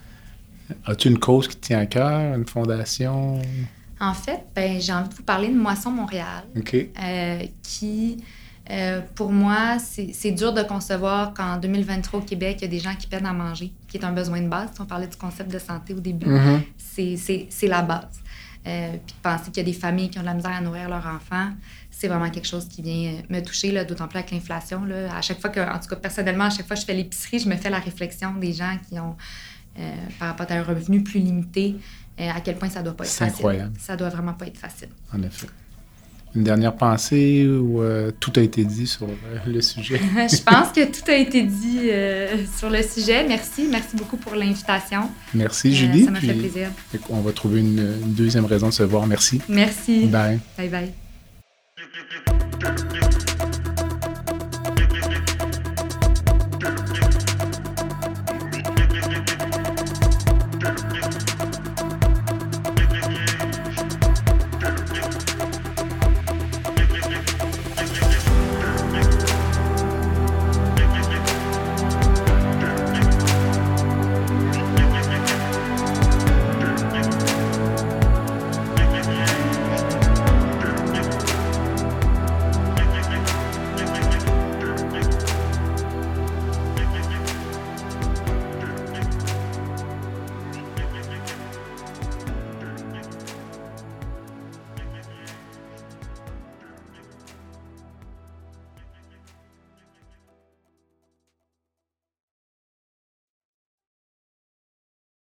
As-tu une cause qui te tient à cœur, une fondation? En fait, ben, j'ai envie de vous parler de Moisson Montréal, euh, qui euh, pour moi, c'est dur de concevoir qu'en 2023 au Québec, il y a des gens qui peinent à manger, qui est un besoin de base. On parlait du concept de santé au début. Mm-hmm. C'est la base. Euh, puis de penser qu'il y a des familles qui ont de la misère à nourrir leurs enfants, c'est vraiment quelque chose qui vient euh, me toucher, d'autant plus avec l'inflation. À chaque fois que, en tout cas, personnellement, à chaque fois que je fais l'épicerie, je me fais la réflexion des gens qui ont, par rapport à un revenu plus limité, à quel point ça doit pas être facile. incroyable. Ça doit vraiment pas être facile. En effet. Une dernière pensée ou euh, tout a été dit sur euh, le sujet? je pense que tout a été dit euh, sur le sujet. Merci. Merci beaucoup pour l'invitation. Merci, Julie. ça m'a fait plaisir. On va trouver une, une, deuxième raison de se voir. Merci. Merci. Bye. Bye bye.